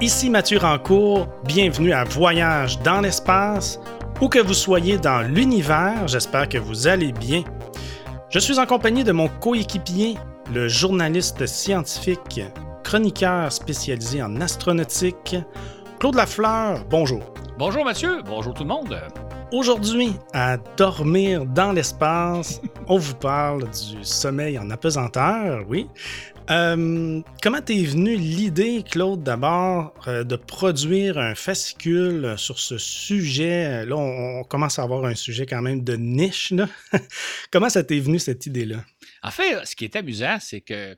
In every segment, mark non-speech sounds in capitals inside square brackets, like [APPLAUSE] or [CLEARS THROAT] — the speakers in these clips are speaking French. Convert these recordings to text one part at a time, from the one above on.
Ici Mathieu Rancourt, bienvenue à Voyage dans l'espace. Où que vous soyez dans l'univers, j'espère que vous allez bien. Je suis en compagnie de mon coéquipier, le journaliste scientifique, chroniqueur spécialisé en astronautique, Claude Lafleur. Bonjour. Bonjour Mathieu, bonjour tout le monde. Aujourd'hui, à dormir dans l'espace, on vous parle du sommeil en apesanteur, oui. Euh, comment t'es venu l'idée, Claude, d'abord, euh, de produire un fascicule sur ce sujet? Là, on, commence à avoir un sujet quand même de niche. [LAUGHS] comment ça t'est venu, cette idée-là? En fait, ce qui est amusant, c'est que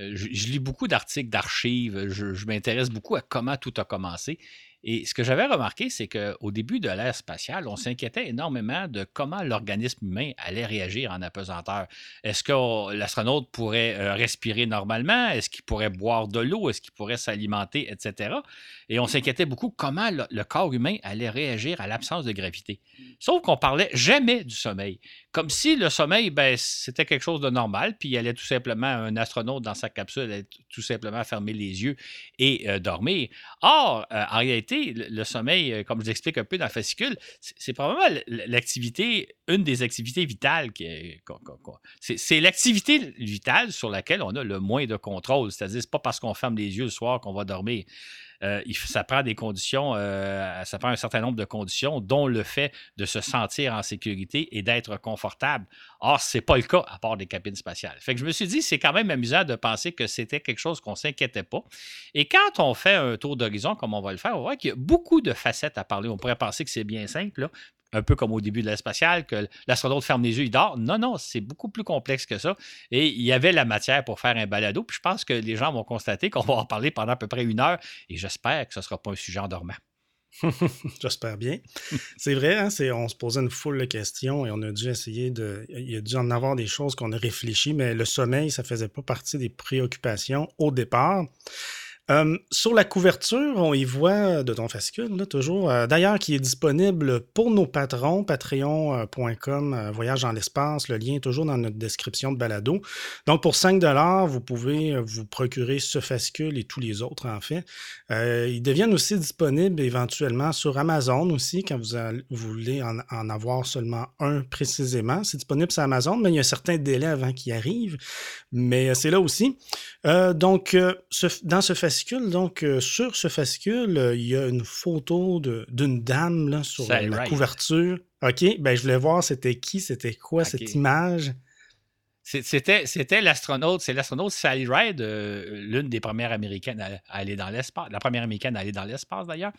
euh, je, lis beaucoup d'articles d'archives, je m'intéresse beaucoup à comment tout a commencé. Et ce que j'avais remarqué, c'est qu'au début de l'ère spatiale, on s'inquiétait énormément de comment l'organisme humain allait réagir en apesanteur. Est-ce que l'astronaute pourrait euh, respirer normalement? Est-ce qu'il pourrait boire de l'eau? Est-ce qu'il pourrait s'alimenter, etc.? Et on s'inquiétait beaucoup comment le, corps humain allait réagir à l'absence de gravité. Sauf qu'on parlait jamais du sommeil. Comme si le sommeil, ben, c'était quelque chose de normal, puis il allait tout simplement, un astronaute dans sa capsule allait tout simplement fermer les yeux et euh, dormir. Or, euh, en réalité, le, sommeil, euh, comme je l'explique un peu dans le fascicule, c'est probablement l'activité, une des activités vitales. C'est l'activité vitale sur laquelle on a le moins de contrôle. C'est-à-dire, c'est pas parce qu'on ferme les yeux le soir qu'on va dormir. Euh, ça prend des conditions, euh, ça prend un certain nombre de conditions, dont le fait de se sentir en sécurité et d'être confortable. Or, ce n'est pas le cas à part des cabines spatiales. Fait que je me suis dit, c'est quand même amusant de penser que c'était quelque chose qu'on ne s'inquiétait pas. Et quand on fait un tour d'horizon, comme on va le faire, on voit qu'il y a beaucoup de facettes à parler. On pourrait penser que c'est bien simple, là, un peu comme au début de l'espacial, que l'astronaute ferme les yeux, il dort. Non, non, c'est beaucoup plus complexe que ça. Et il y avait la matière pour faire un balado. Puis je pense que les gens vont constater qu'on va en parler pendant à peu près une heure. Et j'espère que ce ne sera pas un sujet endormant. [LAUGHS] J'espère bien. [LAUGHS] C'est vrai, hein, on se posait une foule de questions et on a dû essayer de. Il y a dû en avoir des choses qu'on a réfléchi, mais le sommeil, ça ne faisait pas partie des préoccupations au départ. Euh, sur la couverture, on y voit de ton fascicule, là, toujours, euh, d'ailleurs, qui est disponible pour nos patrons, patreon.com, euh, Voyage dans l'espace. Le lien est toujours dans notre description de balado. Donc, pour 5 vous pouvez vous procurer ce fascicule et tous les autres, en fait. ils deviennent aussi disponibles éventuellement sur Amazon aussi, quand vous, voulez en, avoir seulement un précisément. C'est disponible sur Amazon, mais il y a un certain délai avant qu'il arrive. Mais c'est là aussi. donc, dans ce fascicule, donc, euh, sur ce fascicule, euh, il y a une photo d'une dame là, sur la couverture. OK, ben je voulais voir c'était qui, c'était quoi cette image? C'était, c'était l'astronaute, c'est l'astronaute Sally Ride, euh, l'une des premières américaines à, aller dans l'espace, la première américaine à aller dans l'espace d'ailleurs.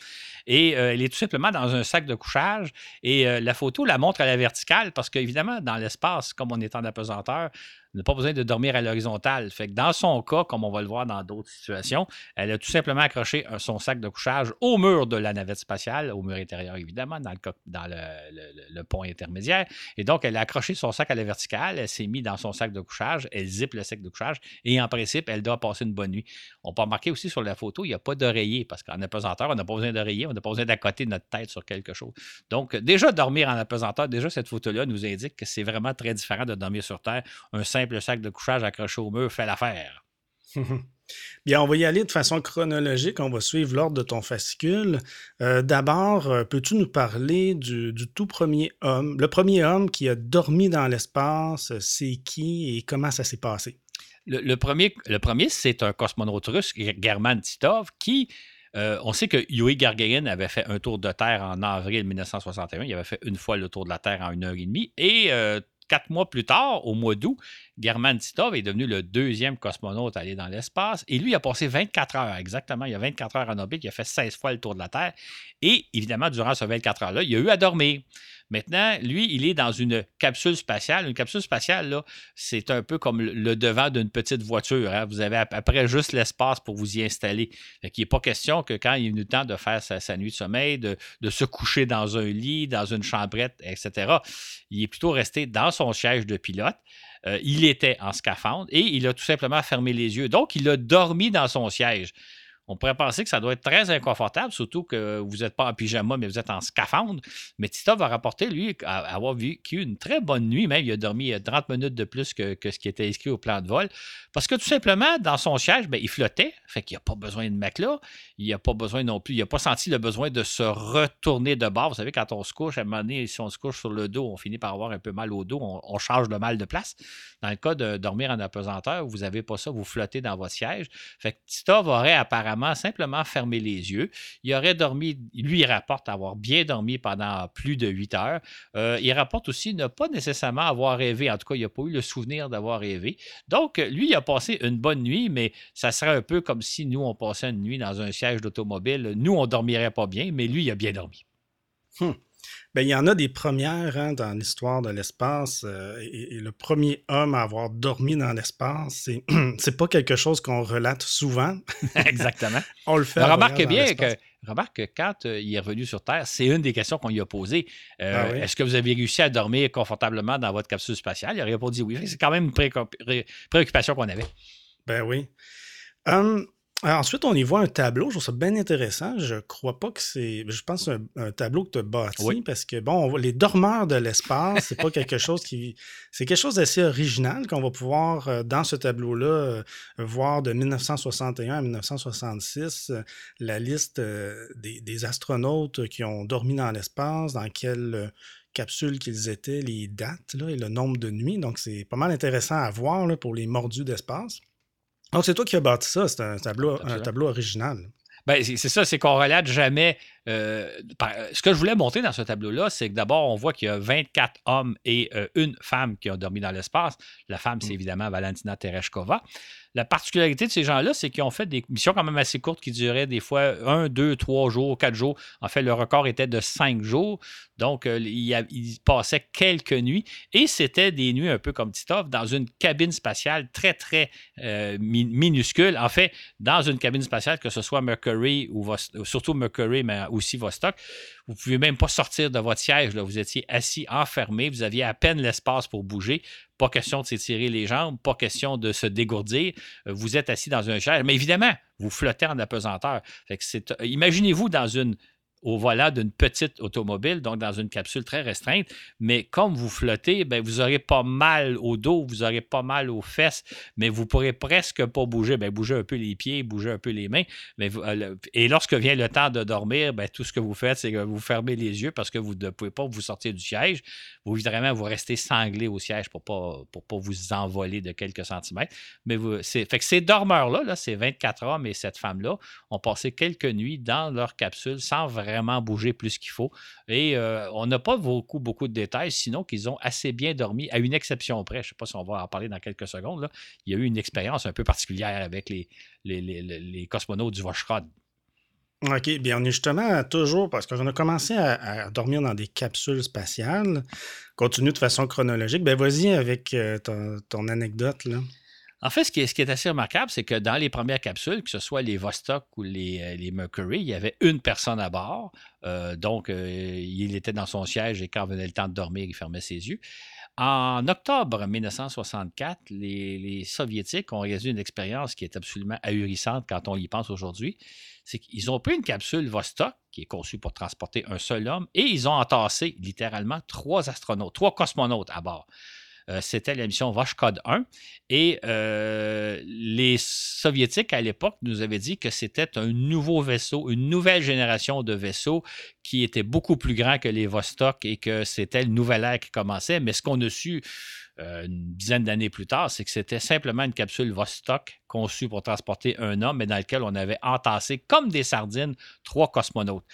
Et elle est tout simplement dans un sac de couchage. Et la photo la montre à la verticale parce qu'évidemment, dans l'espace, comme on est en apesanteur, n'a pas besoin de dormir à l'horizontale. Fait que dans son cas, comme on va le voir dans d'autres situations, elle a tout simplement accroché son sac de couchage au mur de la navette spatiale, au mur intérieur évidemment, dans le, pont intermédiaire. Et donc, elle a accroché son sac à la verticale, elle s'est mise dans son sac de couchage, elle zippe le sac de couchage et en principe, elle doit passer une bonne nuit. On peut remarquer aussi sur la photo, il n'y a pas d'oreiller parce qu'en apesanteur, on n'a pas besoin d'oreiller, on n'a pas besoin d'accoter notre tête sur quelque chose. Donc, déjà dormir en apesanteur, déjà cette photo-là nous indique que c'est vraiment très différent de dormir sur Terre. Simple sac de couchage accroché au mur fait l'affaire. [LAUGHS] Bien, on va y aller de façon chronologique. On va suivre l'ordre de ton fascicule. Euh, d'abord, euh, peux-tu nous parler du, tout premier homme, le premier homme qui a dormi dans l'espace, c'est qui et comment ça s'est passé? Le, premier, le premier c'est un cosmonaute russe, German Titov, qui, euh, on sait que Yuri Gagarin avait fait un tour de Terre en avril 1961. Il avait fait une fois le tour de la Terre en une heure et demie. Et quatre mois plus tard, au mois d'août, German Titov est devenu le deuxième cosmonaute à aller dans l'espace. Et lui, a passé 24 heures, exactement. Il a 24 heures en orbite. Il a fait 16 fois le tour de la Terre. Et évidemment, durant ces 24 heures-là, il a eu à dormir. Maintenant, lui, il est dans une capsule spatiale. Une capsule spatiale, c'est un peu comme le devant d'une petite voiture. Hein. Vous avez après juste l'espace pour vous y installer. il n'est pas question que quand il est venu le temps de faire sa, nuit de sommeil, de, se coucher dans un lit, dans une chambrette, etc., il est plutôt resté dans son siège de pilote. Euh, il était en scaphandre et il a tout simplement fermé les yeux. Donc, il a dormi dans son siège On pourrait penser que ça doit être très inconfortable, surtout que vous n'êtes pas en pyjama, mais vous êtes en scaphandre. Mais Titov va rapporter, lui, avoir vécu une très bonne nuit. Même, il a dormi 30 minutes de plus que, ce qui était inscrit au plan de vol. Parce que tout simplement, dans son siège, ben, il flottait. Fait qu'il n'y a pas besoin de matelas. Il n'a pas besoin non plus. Il n'a pas senti le besoin de se retourner de bord. Vous savez, quand on se couche, à un moment donné, si on se couche sur le dos, on finit par avoir un peu mal au dos. On, change le mal de place. Dans le cas de dormir en apesanteur, vous n'avez pas ça. Vous flottez dans votre siège. Fait que Titov aurait apparemment simplement fermé les yeux. Il aurait dormi, lui, il rapporte avoir bien dormi pendant plus de 8 heures. Euh, il rapporte aussi ne pas nécessairement avoir rêvé. En tout cas, il n'a pas eu le souvenir d'avoir rêvé. Donc, lui, il a passé une bonne nuit, mais ça serait un peu comme si nous, on passait une nuit dans un siège d'automobile. Nous, on dormirait pas bien, mais lui, il a bien dormi. Hum. Ben, il y en a des premières hein, dans l'histoire de l'espace. Euh, et, le premier homme à avoir dormi dans l'espace, c'est, [CLEARS THROAT] c'est pas quelque chose qu'on relate souvent. [LAUGHS] Exactement. On le fait. remarque bien que, remarque que quand euh, il est revenu sur Terre, c'est une des questions qu'on lui a posées. Euh, ah est-ce que vous avez réussi à dormir confortablement dans votre capsule spatiale? Il a répondu oui. C'est quand même une préoccupation qu'on avait. Ben oui. Hum, ensuite, on y voit un tableau. Je trouve ça bien intéressant. Je crois pas que c'est. Je pense un, un tableau que tu as bâti parce que, bon, les dormeurs de l'espace, c'est pas quelque chose qui. C'est quelque chose d'assez original qu'on va pouvoir, euh, dans ce tableau-là, euh, voir de 1961 à 1966 euh, la liste des, astronautes qui ont dormi dans l'espace, dans quelle capsule qu'ils étaient, les dates là, et le nombre de nuits. Donc, c'est pas mal intéressant à voir là, pour les mordus d'espace. Donc, c'est toi qui as bâti ça. C'est un tableau, un tableau original. Ben, c'est ça, c'est qu'on relate jamais. Euh, ce que je voulais montrer dans ce tableau-là, c'est que d'abord, on voit qu'il y a 24 hommes et euh, une femme qui ont dormi dans l'espace. La femme, c'est mm. évidemment Valentina Tereshkova. La particularité de ces gens-là, c'est qu'ils ont fait des missions quand même assez courtes qui duraient des fois un, deux, trois jours, quatre jours. En fait, le record était de cinq jours. Donc, euh, il, passait quelques nuits. Et c'était des nuits un peu comme Titov, dans une cabine spatiale très, très euh, minuscule. En fait, dans une cabine spatiale, que ce soit Mercury ou surtout Mercury, mais aussi Vostok, vous ne pouvez même pas sortir de votre siège. Vous étiez assis, enfermé. Vous aviez à peine l'espace pour bouger. Pas question de s'étirer les jambes, pas question de se dégourdir. Euh, vous êtes assis dans un siège. Mais évidemment, vous flottez en apesanteur. imaginez-vous dans une au volant d'une petite automobile, donc dans une capsule très restreinte. Mais comme vous flottez, ben, vous n'aurez pas mal au dos, vous n'aurez pas mal aux fesses, mais vous pourrez presque pas bouger. Ben, bouger un peu les pieds, bouger un peu les mains. Mais euh, et lorsque vient le temps de dormir, ben, tout ce que vous faites, c'est que vous fermez les yeux parce que vous ne pouvez pas vous sortir du siège. Vous, évidemment, vous restez sanglé au siège pour ne pas, pour pas vous envoler de quelques centimètres. Mais vous, fait que ces dormeurs-là, là, ces 24 hommes et cette femme-là, ont passé quelques nuits dans leur capsule sans vraiment vraiment bouger plus qu'il faut. Et euh, on n'a pas beaucoup, beaucoup de détails, sinon qu'ils ont assez bien dormi, à une exception près. Je ne sais pas si on va en parler dans quelques secondes. Là. Il y a eu une expérience un peu particulière avec les, les, cosmonautes du Voshrod. OK, bien on est justement toujours, parce qu'on a commencé à, dormir dans des capsules spatiales, continue de façon chronologique. Ben vas-y avec euh, ton, ton, anecdote. Là. En fait, ce qui, est, assez remarquable, c'est que dans les premières capsules, que ce soit les Vostok ou les, euh, Mercury, il y avait une personne à bord. Euh, donc, euh, il était dans son siège et quand venait le temps de dormir, il fermait ses yeux. En octobre 1964, les, Soviétiques ont réalisé une expérience qui est absolument ahurissante quand on y pense aujourd'hui. C'est qu'ils ont pris une capsule Vostok, qui est conçue pour transporter un seul homme, et ils ont entassé littéralement trois astronautes, trois cosmonautes à bord. Euh, c'était la mission Voshkod 1. Et euh, les Soviétiques, à l'époque, nous avaient dit que c'était un nouveau vaisseau, une nouvelle génération de vaisseaux qui était beaucoup plus grand que les Vostok et que c'était le nouvel ère qui commençait. Mais ce qu'on a su euh, une dizaine d'années plus tard, c'est que c'était simplement une capsule Vostok conçue pour transporter un homme, mais dans lequel on avait entassé comme des sardines trois cosmonautes.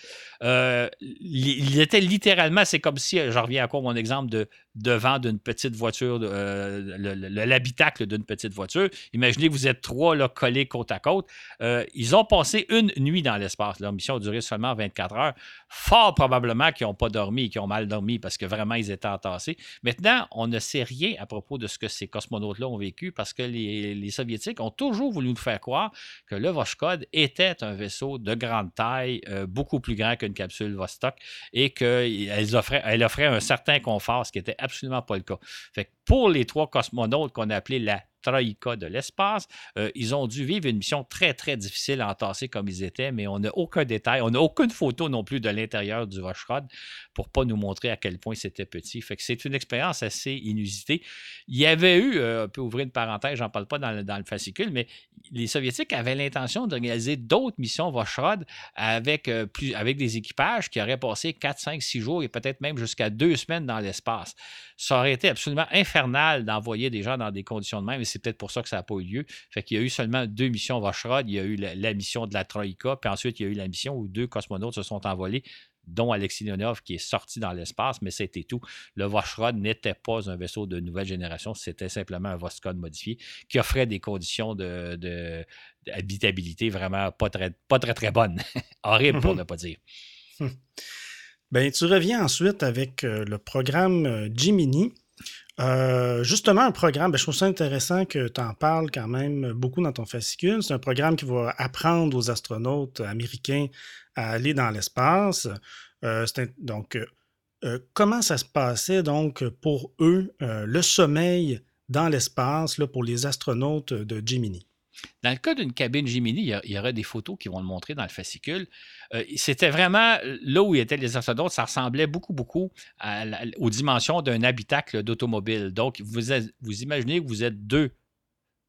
Euh, il était littéralement, c'est comme si, je reviens encore à mon exemple de devant d'une petite voiture, euh, l'habitacle d'une petite voiture. Imaginez que vous êtes trois là, collés côte à côte. ils ont passé une nuit dans l'espace. Leur mission a duré seulement 24 heures. Fort probablement qu'ils n'ont pas dormi, qu'ils ont mal dormi parce que vraiment ils étaient entassés. Maintenant, on ne sait rien à propos de ce que ces cosmonautes-là ont vécu parce que les, Soviétiques ont toujours voulu nous faire croire que le Voshkod était un vaisseau de grande taille, euh, beaucoup plus grand qu'une capsule Vostok et qu'elle offrait, offrait un certain confort, ce qui n'était absolument pas le cas. Fait pour les trois cosmonautes qu'on appelait la Troïka de l'espace. Euh, ils ont dû vivre une mission très, très difficile à entasser comme ils étaient, mais on n'a aucun détail, on n'a aucune photo non plus de l'intérieur du Voshrod pour pas nous montrer à quel point c'était petit. Fait que c'est une expérience assez inusitée. Il y avait eu, euh, on peut ouvrir une parenthèse, j'en parle pas dans le, fascicule, mais les Soviétiques avaient l'intention de réaliser d'autres missions Voshrod avec, euh, avec des équipages qui auraient passé 4, 5, 6 jours et peut-être même jusqu'à deux semaines dans l'espace. Ça aurait été absolument infernal d'envoyer des gens dans des conditions de même c'est peut-être pour ça que ça n'a pas eu lieu. Fait qu'il y a eu seulement deux missions Voshrod. Il y a eu la, mission de la Troïka, puis ensuite, il y a eu la mission où deux cosmonautes se sont envolés dont Alexis Leonov qui est sorti dans l'espace, mais c'était tout. Le Voshrod n'était pas un vaisseau de nouvelle génération, c'était simplement un Voskhod modifié qui offrait des conditions d'habitabilité de, vraiment pas très, pas très, très bonnes. [LAUGHS] Horrible pour mhm. ne pas dire. [LAUGHS] Ben, tu reviens ensuite avec euh, le programme euh, Jiminy. Euh, justement, un programme, ben, je trouve ça intéressant que tu en parles quand même beaucoup dans ton fascicule. C'est un programme qui va apprendre aux astronautes américains à aller dans l'espace. Euh, donc, euh, comment ça se passait donc pour eux, le sommeil dans l'espace pour les astronautes de Gemini? Dans le cas d'une cabine Gemini, il y, aura des photos qui vont le montrer dans le fascicule. Euh, c'était vraiment là où étaient les astronautes, ça ressemblait beaucoup, beaucoup aux dimensions d'un habitacle d'automobile. Donc, vous, vous imaginez que vous êtes deux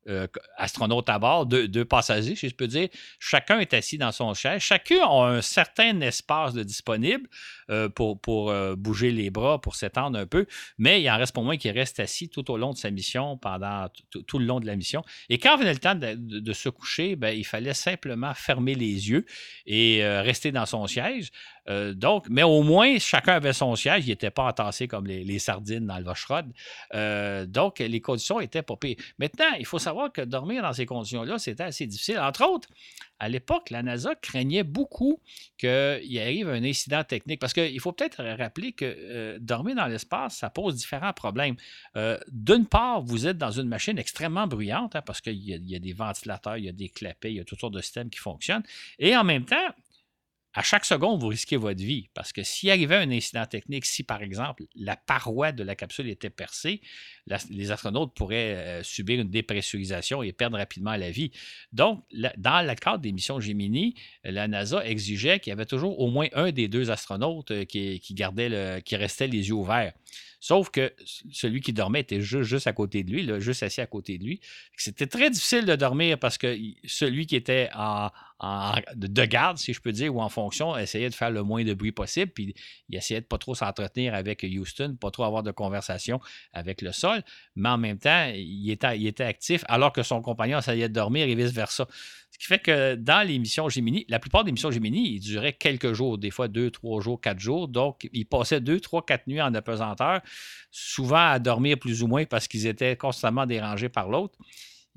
euh, astronautes à bord, deux, passagers, si je peux dire. Chacun est assis dans son chaise. Chacun a un certain espace de disponible euh, pour, euh, bouger les bras, pour s'étendre un peu, mais il en reste pour moi qui reste assis tout au long de sa mission, pendant tout le long de la mission. Et quand venait le temps de, se coucher, ben, il fallait simplement fermer les yeux et rester dans son siège. Euh, donc, mais au moins, chacun avait son siège. Il n'était pas entassé comme les, sardines dans le Voshrod. Euh, donc, les conditions étaient pas pires. Maintenant, il faut savoir que dormir dans ces conditions-là, c'était assez difficile. Entre autres, à l'époque, la NASA craignait beaucoup qu'il arrive un incident technique. Parce qu'il faut peut-être rappeler que euh, dormir dans l'espace, ça pose différents problèmes. D'une part, vous êtes dans une machine extrêmement bruyante, hein, parce qu'il y, a des ventilateurs, il y a des clapets, il y a toutes sortes de systèmes qui fonctionnent. Et en même temps, à chaque seconde, vous risquez votre vie. Parce que s'il arrivait un incident technique, si par exemple la paroi de la capsule était percée, les astronautes pourraient euh, subir une dépressurisation et perdre rapidement la vie. Donc, dans le cadre des missions Gemini, la NASA exigeait qu'il y avait toujours au moins un des deux astronautes euh, qui, gardait qui restait les yeux ouverts. Sauf que celui qui dormait était juste, à côté de lui, juste assis à côté de lui. C'était très difficile de dormir parce que celui qui était en, de garde, si je peux dire, ou en fonction, essayait de faire le moins de bruit possible, puis il essayait de pas trop s'entretenir avec Houston, pas trop avoir de conversation avec le sol, mais en même temps, il était, actif alors que son compagnon essayait de dormir et vice-versa. Ce qui fait que dans les missions Gemini, la plupart des missions Gemini, ils duraient quelques jours, des fois deux, trois jours, quatre jours. Donc, ils passaient deux, trois, quatre nuits en apesanteur, souvent à dormir plus ou moins parce qu'ils étaient constamment dérangés par l'autre.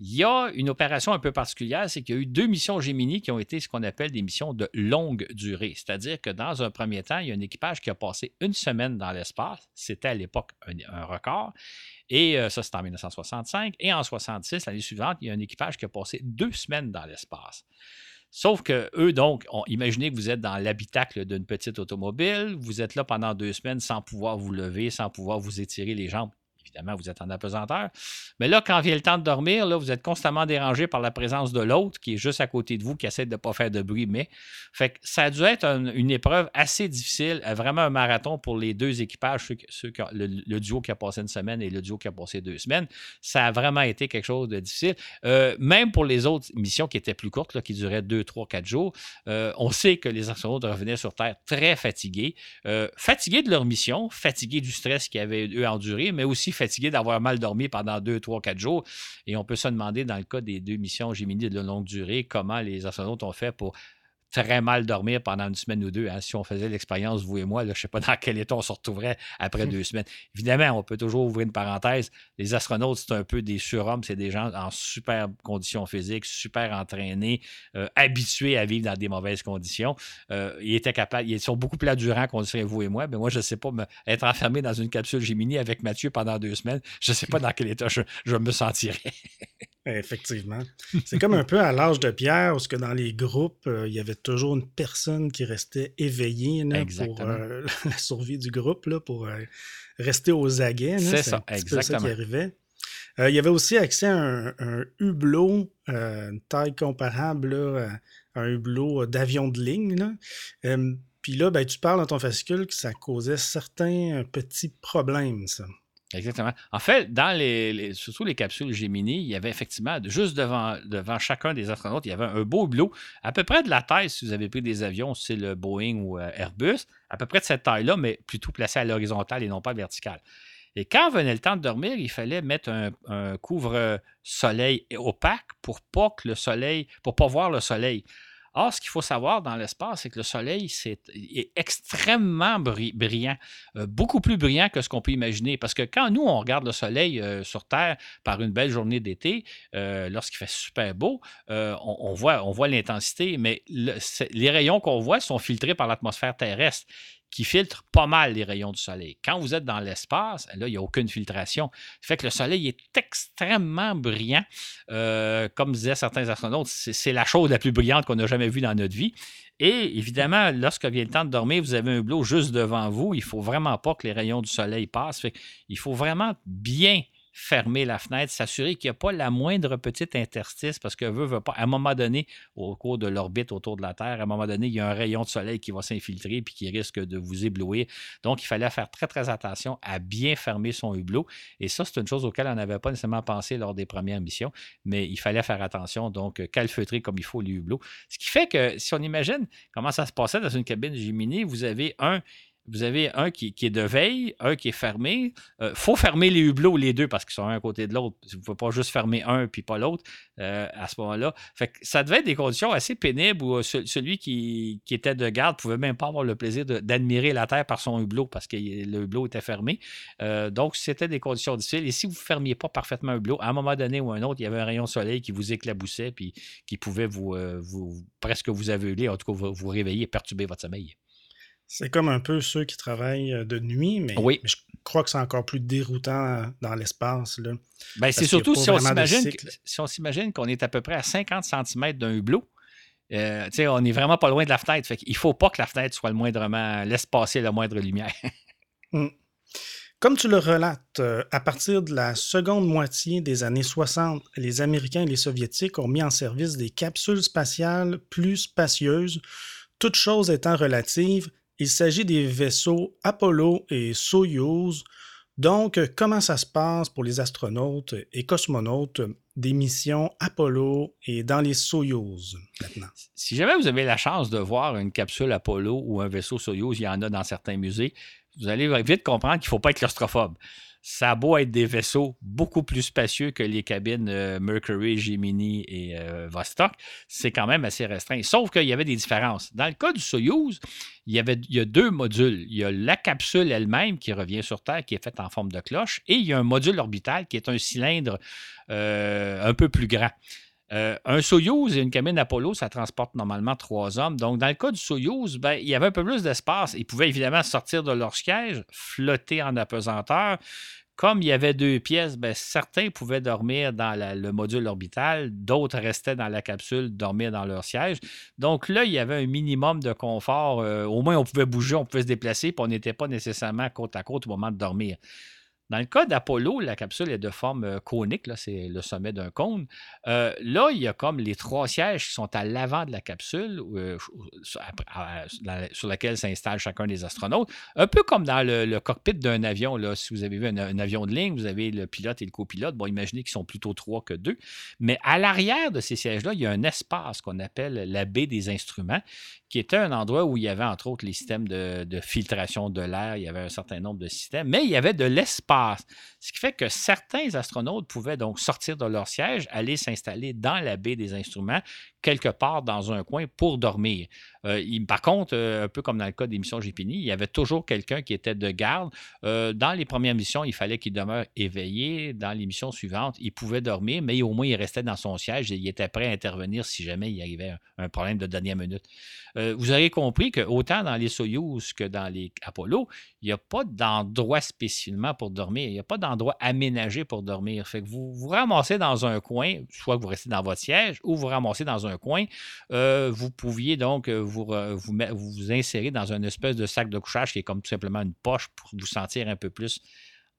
Il y a une opération un peu particulière, c'est qu'il y a eu deux missions Gemini qui ont été ce qu'on appelle des missions de longue durée. C'est-à-dire que dans un premier temps, il y a un équipage qui a passé une semaine dans l'espace. C'était à l'époque un, record. Et euh, ça, c'était en 1965. Et en 66, l'année suivante, il y a un équipage qui a passé deux semaines dans l'espace. Sauf que eux, donc, imaginez que vous êtes dans l'habitacle d'une petite automobile, vous êtes là pendant deux semaines sans pouvoir vous lever, sans pouvoir vous étirer les jambes évidemment, vous êtes en apesanteur. Mais là, quand vient le temps de dormir, là, vous êtes constamment dérangé par la présence de l'autre qui est juste à côté de vous, qui essaie de ne pas faire de bruit. Mais fait que ça a dû être une épreuve assez difficile, euh, vraiment un marathon pour les deux équipages, ceux, le, duo qui a passé une semaine et le duo qui a passé deux semaines. Ça a vraiment été quelque chose de difficile. Euh, même pour les autres missions qui étaient plus courtes, qui duraient deux, trois, quatre jours, euh, on sait que les astronautes revenaient sur Terre très fatigués, fatigués de leur mission, fatigués du stress qu'ils avaient eux enduré, mais aussi fatigué d'avoir mal dormi pendant deux, trois, quatre jours. Et on peut se demander, dans le cas des deux missions Gemini de longue durée, comment les astronautes ont fait pour très mal dormir pendant une semaine ou deux. Hein. Si on faisait l'expérience, vous et moi, je ne sais pas dans quel état on se retrouverait après deux semaines. Évidemment, on peut toujours ouvrir une parenthèse. Les astronautes, c'est un peu des surhommes, c'est des gens en super conditions physiques, super entraînés, euh, habitués à vivre dans des mauvaises conditions. Euh, ils étaient capables, ils sont beaucoup plus endurants qu'on serait vous et moi. Mais moi, je ne sais pas, être enfermé dans une capsule Gemini avec Mathieu pendant deux semaines, je ne sais pas dans quel état je, je me sentirais. [LAUGHS] Effectivement. C'est comme un peu à l'âge de pierre, parce que dans les groupes, euh, il y avait toujours une personne qui restait éveillée pour euh, [LAUGHS] la survie du groupe, là, pour euh, rester aux aguets. C'est ça, exactement. ça qui arrivait. il y avait aussi accès à un, hublot, une taille comparable à un hublot d'avion de ligne. Puis là, ben, tu parles dans ton fascicule que ça causait certains petits problèmes, ça. Exactement. En fait, dans les, surtout les capsules Gemini, il y avait effectivement, juste devant, chacun des astronautes, il y avait un beau hublot, à peu près de la taille, si vous avez pris des avions, c'est le Boeing ou euh, Airbus, à peu près de cette taille-là, mais plutôt placé à l'horizontale et non pas verticale. Et quand venait le temps de dormir, il fallait mettre un, couvre-soleil opaque pour pas que le soleil, pour pas voir le soleil. Or, ce qu'il faut savoir dans l'espace, c'est que le Soleil est, extrêmement brillant, euh, beaucoup plus brillant que ce qu'on peut imaginer. Parce que quand nous, on regarde le Soleil euh, sur Terre par une belle journée d'été, euh, lorsqu'il fait super beau, on voit l'intensité, mais les rayons qu'on voit sont filtrés par l'atmosphère terrestre qui filtre pas mal les rayons du soleil. Quand vous êtes dans l'espace, là, il n'y a aucune filtration. Fait que le soleil est extrêmement brillant. Euh, comme disaient certains astronautes, c'est la chose la plus brillante qu'on a jamais vue dans notre vie. Et évidemment, lorsque vient le temps de dormir, vous avez un hublot juste devant vous. Il ne faut vraiment pas que les rayons du soleil passent. il faut vraiment bien fermer la fenêtre, s'assurer qu'il n'y a pas la moindre petite interstice parce que veut, veut pas. À un moment donné, au cours de l'orbite autour de la Terre, à un moment donné, il y a un rayon de soleil qui va s'infiltrer puis qui risque de vous éblouir. Donc, il fallait faire très, très attention à bien fermer son hublot. Et ça, c'est une chose auquel on n'avait pas nécessairement pensé lors des premières missions, mais il fallait faire attention, donc, calfeutrer comme il faut les hublots. Ce qui fait que si on imagine comment ça se passait dans une cabine Gemini, vous avez un vous avez un qui, est de veille, un qui est fermé. Il euh, faut fermer les hublots, les deux, parce qu'ils sont un à côté de l'autre. Vous ne pouvez pas juste fermer un puis pas l'autre euh, à ce moment-là. Ça devait être des conditions assez pénibles où euh, celui qui, était de garde ne pouvait même pas avoir le plaisir d'admirer la Terre par son hublot parce que le hublot était fermé. donc, c'était des conditions difficiles. Et si vous ne fermiez pas parfaitement un hublot, à un moment donné ou un autre, il y avait un rayon de soleil qui vous éclaboussait puis qui pouvait vous, vous presque vous aveugler, en tout cas vous, vous réveiller et perturber votre sommeil. C'est comme un peu ceux qui travaillent euh, de nuit, mais, je crois que c'est encore plus déroutant dans l'espace. Ben, c'est surtout si on, s'imagine, si on s'imagine qu'on est à peu près à 50 cm d'un hublot. Euh, on n'est vraiment pas loin de la fenêtre. Il ne faut pas que la fenêtre soit le moindrement. laisse passer la moindre lumière. Hmm. [LAUGHS] Comme tu le relates, euh, à partir de la seconde moitié des années 60, les Américains et les Soviétiques ont mis en service des capsules spatiales plus spacieuses, toutes choses étant relatives il s'agit des vaisseaux Apollo et Soyuz. Donc, comment ça se passe pour les astronautes et cosmonautes des missions Apollo et dans les Soyuz maintenant? Si jamais vous avez la chance de voir une capsule Apollo ou un vaisseau Soyuz, il y en a dans certains musées, vous allez vite comprendre qu'il ne faut pas être claustrophobe ça a beau être des vaisseaux beaucoup plus spacieux que les cabines euh, Mercury, Gemini et euh, Vostok, c'est quand même assez restreint. Sauf qu'il y avait des différences. Dans le cas du Soyuz, il y, avait, a deux modules. Il y a la capsule elle-même qui revient sur Terre, qui est faite en forme de cloche, et il y a un module orbital qui est un cylindre euh, un peu plus grand. Euh, un Soyouz et une cabine Apollo, ça transporte normalement trois hommes. Donc, dans le cas du Soyouz, ben, il y avait un peu plus d'espace. Ils pouvaient évidemment sortir de leur siège, flotter en apesanteur. Comme il y avait deux pièces, ben, certains pouvaient dormir dans le module orbital, d'autres restaient dans la capsule, dormir dans leur siège. Donc là, il y avait un minimum de confort. Euh, au moins, on pouvait bouger, on pouvait se déplacer, puis on n'était pas nécessairement côte à côte au moment de dormir. Dans le cas d'Apollo, la capsule est de forme euh, conique, c'est le sommet d'un cône. Euh, là, il y a comme les trois sièges qui sont à l'avant de la capsule euh, sur laquelle s'installe chacun des astronautes. Un peu comme dans le, cockpit d'un avion. Si vous avez vu un, avion de ligne, vous avez le pilote et le copilote. Bon, imaginez qu'ils sont plutôt trois que deux. Mais à l'arrière de ces sièges-là, il y a un espace qu'on appelle la baie des instruments, qui était un endroit où il y avait entre autres les systèmes de, filtration de l'air, il y avait un certain nombre de systèmes, mais il y avait de l'espace. Ce qui fait que certains astronautes pouvaient donc sortir de leur siège, aller s'installer dans la baie des instruments, quelque part dans un coin pour dormir. Euh, par contre, euh, un peu comme dans le cas des missions GPNI, il y avait toujours quelqu'un qui était de garde. Euh, dans les premières missions, il fallait qu'il demeure éveillé. Dans les missions suivantes, il pouvait dormir, mais au moins il restait dans son siège et il était prêt à intervenir si jamais il arrivait un, problème de dernière minute. vous aurez compris que autant dans les Soyuz que dans les Apollo, il n'y a pas d'endroit spécialement pour dormir. Il n'y a pas d'endroit aménagé pour dormir. Fait que vous vous ramassez dans un coin, soit que vous restez dans votre siège ou vous ramassez dans un coin. vous pouviez donc vous, vous, vous, insérez dans une espèce de sac de couchage qui est comme tout simplement une poche pour vous sentir un peu plus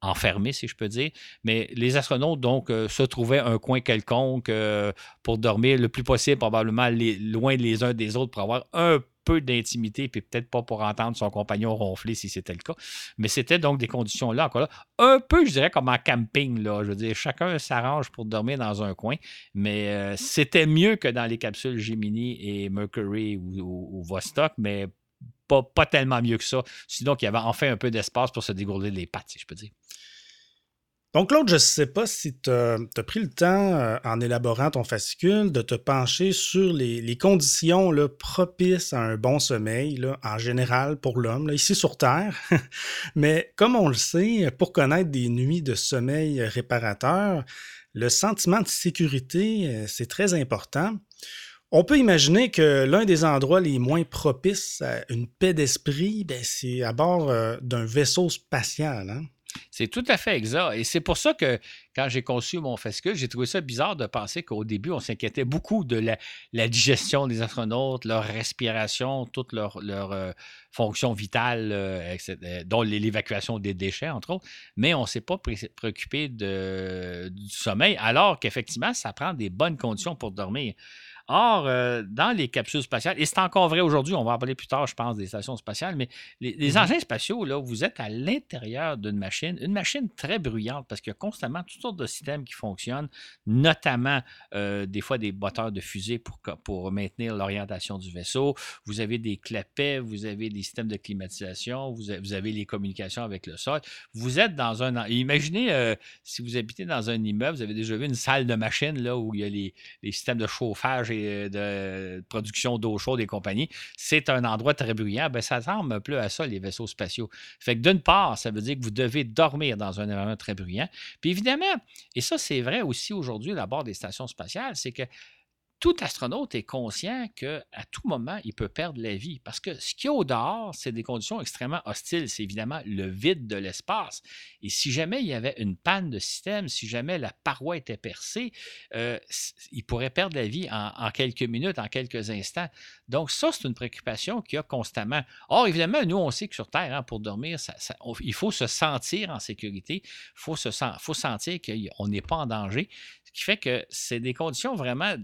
enfermé, si je peux dire. Mais les astronautes, donc, euh, se trouvaient un coin quelconque euh, pour dormir le plus possible, probablement loin les uns des autres pour avoir un peu d'intimité, puis peut-être pas pour entendre son compagnon ronfler si c'était le cas. Mais c'était donc des conditions là, encore là. Un peu, je dirais, comme en camping, là. Je veux dire, chacun s'arrange pour dormir dans un coin, mais euh, c'était mieux que dans les capsules Gemini et Mercury ou, Vostok, mais pas, pas, tellement mieux que ça. Sinon, il y avait enfin un peu d'espace pour se dégourdir les pattes, si je peux dire. Donc, Claude, je ne sais pas si tu as, pris le temps, euh, en élaborant ton fascicule, de te pencher sur les, conditions propices à un bon sommeil, en général pour l'homme, ici sur Terre. [LAUGHS] Mais comme on le sait, pour connaître des nuits de sommeil réparateur, le sentiment de sécurité, euh, c'est très important. On peut imaginer que l'un des endroits les moins propices à une paix d'esprit, ben, c'est à bord euh, d'un vaisseau spatial. Hein? C'est tout à fait exact. Et c'est pour ça que quand j'ai conçu mon fascicule, j'ai trouvé ça bizarre de penser qu'au début, on s'inquiétait beaucoup de la, digestion des astronautes, leur respiration, toutes leurs leur, euh, fonctions vitales, euh, euh, dont l'évacuation des déchets, entre autres. Mais on ne s'est pas préoccupé du sommeil, alors qu'effectivement, ça prend des bonnes conditions pour dormir. Or, euh, dans les capsules spatiales, et c'est encore vrai aujourd'hui, on va en parler plus tard, je pense, des stations spatiales, mais les, mm-hmm. engins spatiaux, là, vous êtes à l'intérieur d'une machine, une machine très bruyante parce qu'il y a constamment toutes sortes de systèmes qui fonctionnent, notamment euh, des fois des moteurs de fusée pour, pour maintenir l'orientation du vaisseau. Vous avez des clapets, vous avez des systèmes de climatisation, vous, avez, les communications avec le sol. Vous êtes dans un. Imaginez euh, si vous habitez dans un immeuble, vous avez déjà vu une salle de machine là, où il y a les, les systèmes de chauffage et de production d'eau chaude et compagnie, c'est un endroit très bruyant, ben, ça ressemble un peu à ça, les vaisseaux spatiaux. Fait que d'une part, ça veut dire que vous devez dormir dans un environnement très bruyant. Puis évidemment, et ça c'est vrai aussi aujourd'hui à bord des stations spatiales, c'est que tout astronaute est conscient qu'à tout moment, il peut perdre la vie. Parce que ce qu'il y a au dehors, c'est des conditions extrêmement hostiles. C'est évidemment le vide de l'espace. Et si jamais il y avait une panne de système, si jamais la paroi était percée, euh, il pourrait perdre la vie en, quelques minutes, en quelques instants. Donc, ça, c'est une préoccupation qu'il y a constamment. Or, évidemment, nous, on sait que sur Terre, hein, pour dormir, il faut se sentir en sécurité. Il faut, se, faut sentir qu'on n'est pas en danger. Ce qui fait que c'est des conditions vraiment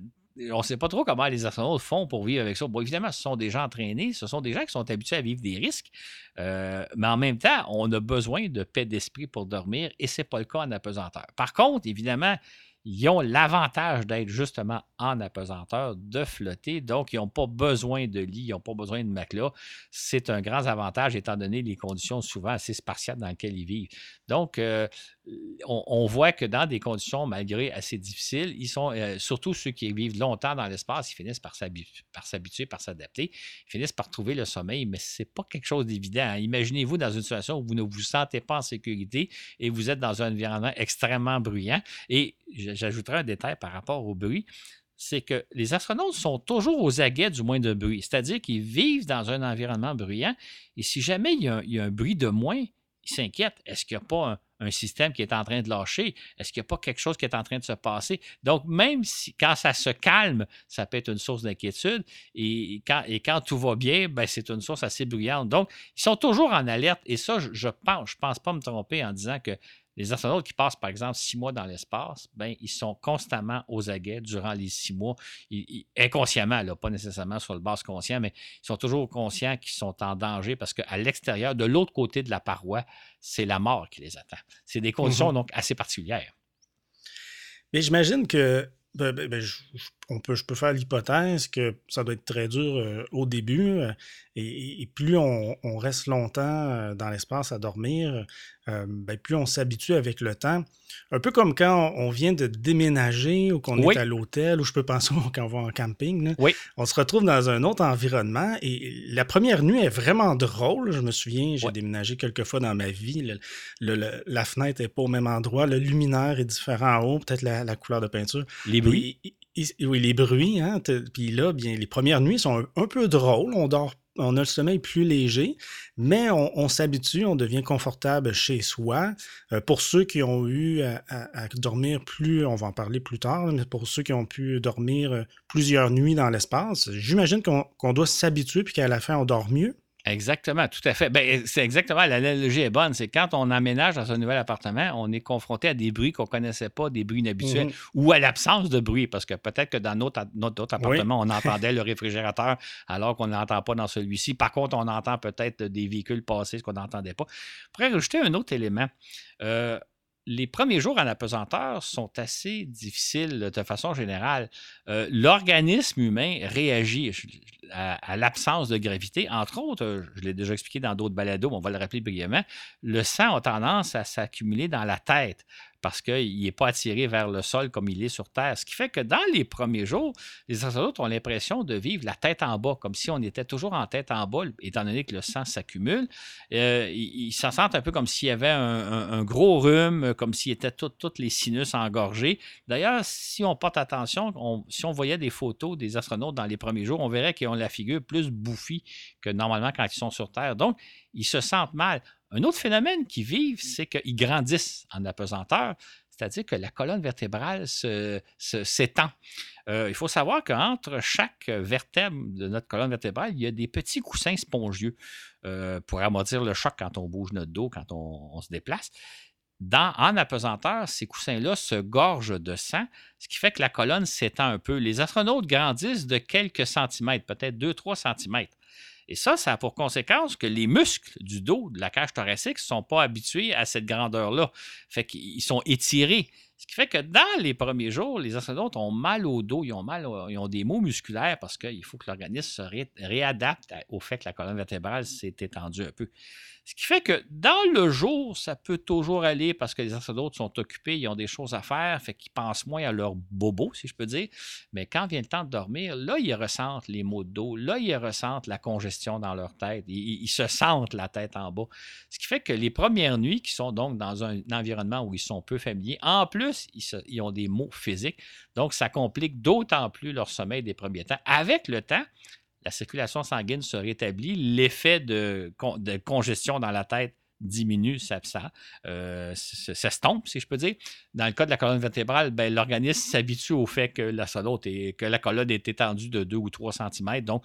on ne sait pas trop comment les astronautes font pour vivre avec ça. Bon, évidemment, ce sont des gens entraînés, ce sont des gens qui sont habitués à vivre des risques, euh, mais en même temps, on a besoin de paix d'esprit pour dormir et ce n'est pas le cas en apesanteur. Par contre, évidemment, ils ont l'avantage d'être justement en apesanteur, de flotter. Donc, ils n'ont pas besoin de lit, ils n'ont pas besoin de matelas. C'est un grand avantage étant donné les conditions souvent assez spartiates dans lesquelles ils vivent. Donc, euh, on, voit que dans des conditions malgré assez difficiles, ils sont, euh, surtout ceux qui vivent longtemps dans l'espace, ils finissent par s'habituer, par s'adapter, ils finissent par trouver le sommeil, mais ce n'est pas quelque chose d'évident. Hein. Imaginez-vous dans une situation où vous ne vous sentez pas en sécurité et vous êtes dans un environnement extrêmement bruyant. Et j'ajouterai un détail par rapport au bruit c'est que les astronautes sont toujours aux aguets du moins de bruit, c'est-à-dire qu'ils vivent dans un environnement bruyant et si jamais il y a un bruit de moins, ils s'inquiètent. Est-ce qu'il n'y a pas un, système qui est en train de lâcher? Est-ce qu'il n'y a pas quelque chose qui est en train de se passer? Donc, même si quand ça se calme, ça peut être une source d'inquiétude. Et quand, tout va bien, ben, c'est une source assez bruyante. Donc, ils sont toujours en alerte. Et ça, je pense, je ne pense pas me tromper en disant que les astronautes qui passent, par exemple, six mois dans l'espace, ben, ils sont constamment aux aguets durant les six mois, inconsciemment, là, pas nécessairement sur le base conscient, mais ils sont toujours conscients qu'ils sont en danger parce qu'à l'extérieur, de l'autre côté de la paroi, c'est la mort qui les attend. C'est des conditions mm-hmm. donc assez particulières. Mais j'imagine que ben, ben, ben, je, on peut, je peux faire l'hypothèse que ça doit être très dur euh, au début. Euh, et, plus on, reste longtemps euh, dans l'espace à dormir, ben, plus on s'habitue avec le temps. Un peu comme quand on vient de déménager ou qu'on est à l'hôtel, ou je peux penser [LAUGHS] quand on va en camping. Oui. On se retrouve dans un autre environnement. Et la première nuit est vraiment drôle. Je me souviens, j'ai déménagé quelques fois dans ma vie. la fenêtre n'est pas au même endroit. Le luminaire est différent en haut, peut-être la, couleur de peinture. Les bruits oui, les bruits, hein. Puis là, bien, les premières nuits sont un, peu drôles. On dort, on a le sommeil plus léger, mais on, s'habitue, on devient confortable chez soi. Euh, pour ceux qui ont eu à, dormir plus, on va en parler plus tard, mais pour ceux qui ont pu dormir euh, plusieurs nuits dans l'espace, j'imagine qu'on doit s'habituer puis qu'à la fin, on dort mieux. Exactement, tout à fait. Ben, c'est exactement, l'analogie est bonne. C'est quand on emménage dans un nouvel appartement, on est confronté à des bruits qu'on ne connaissait pas, des bruits inhabituels, mhm. ou à l'absence de bruit, parce que peut-être que dans notre, notre, appartement, on [LAUGHS] entendait le réfrigérateur alors qu'on ne l'entend pas dans celui-ci. Par contre, on entend peut-être des véhicules passer, ce qu'on n'entendait pas. Pour rajouter un autre élément, euh, les premiers jours en apesanteur sont assez difficiles de façon générale. Euh, l'organisme humain réagit à, l'absence de gravité. Entre autres, euh, je l'ai déjà expliqué dans d'autres balados, mais on va le rappeler brièvement, le sang a tendance à s'accumuler dans la tête parce qu'il n'est pas attiré vers le sol comme il est sur Terre. Ce qui fait que dans les premiers jours, les astronautes ont l'impression de vivre la tête en bas, comme si on était toujours en tête en bas, étant donné que le sang s'accumule. Euh, ils, s'en sentent un peu comme s'il y avait un, gros rhume, comme s'il était toutes les sinus engorgés. D'ailleurs, si on porte attention, si on voyait des photos des astronautes dans les premiers jours, on verrait qu'ils ont la figure plus bouffie que normalement quand ils sont sur Terre. Donc, ils se sentent mal. Un autre phénomène qu'ils vivent, c'est qu'ils grandissent en apesanteur, c'est-à-dire que la colonne vertébrale s'étend. Euh, il faut savoir qu'entre chaque vertèbre de notre colonne vertébrale, il y a des petits coussins spongieux euh, pour amortir le choc quand on bouge notre dos, quand on, se déplace. Dans, en apesanteur, ces coussins-là se gorgent de sang, ce qui fait que la colonne s'étend un peu. Les astronautes grandissent de quelques centimètres, peut-être 2-3 centimètres. Et ça, ça a pour conséquence que les muscles du dos, de la cage thoracique, ne sont pas habitués à cette grandeur-là. Fait qu'ils sont étirés. Ce qui fait que dans les premiers jours, les astronautes ont mal au dos, ils ont mal, ils ont des maux musculaires parce qu'il faut que l'organisme se réadapte au fait que la colonne vertébrale s'est étendue un peu. Ce qui fait que dans le jour, ça peut toujours aller parce que les astronautes sont occupés, ils ont des choses à faire, fait qu'ils pensent moins à leur bobo, si je peux dire. Mais quand vient le temps de dormir, là, ils ressentent les maux de dos, là, ils ressentent la congestion dans leur tête, ils, se sentent la tête en bas. Ce qui fait que les premières nuits, qui sont donc dans un, environnement où ils sont peu familiers, en plus, ils, ils ont des maux physiques. Donc, ça complique d'autant plus leur sommeil des premiers temps. Avec le temps, la circulation sanguine se rétablit, l'effet de, congestion dans la tête diminue, ça, ça euh, s'estompe, si je peux dire. Dans le cas de la colonne vertébrale, ben, l'organisme s'habitue au fait que la, que la colonne est étendue de 2 ou 3 cm. Donc,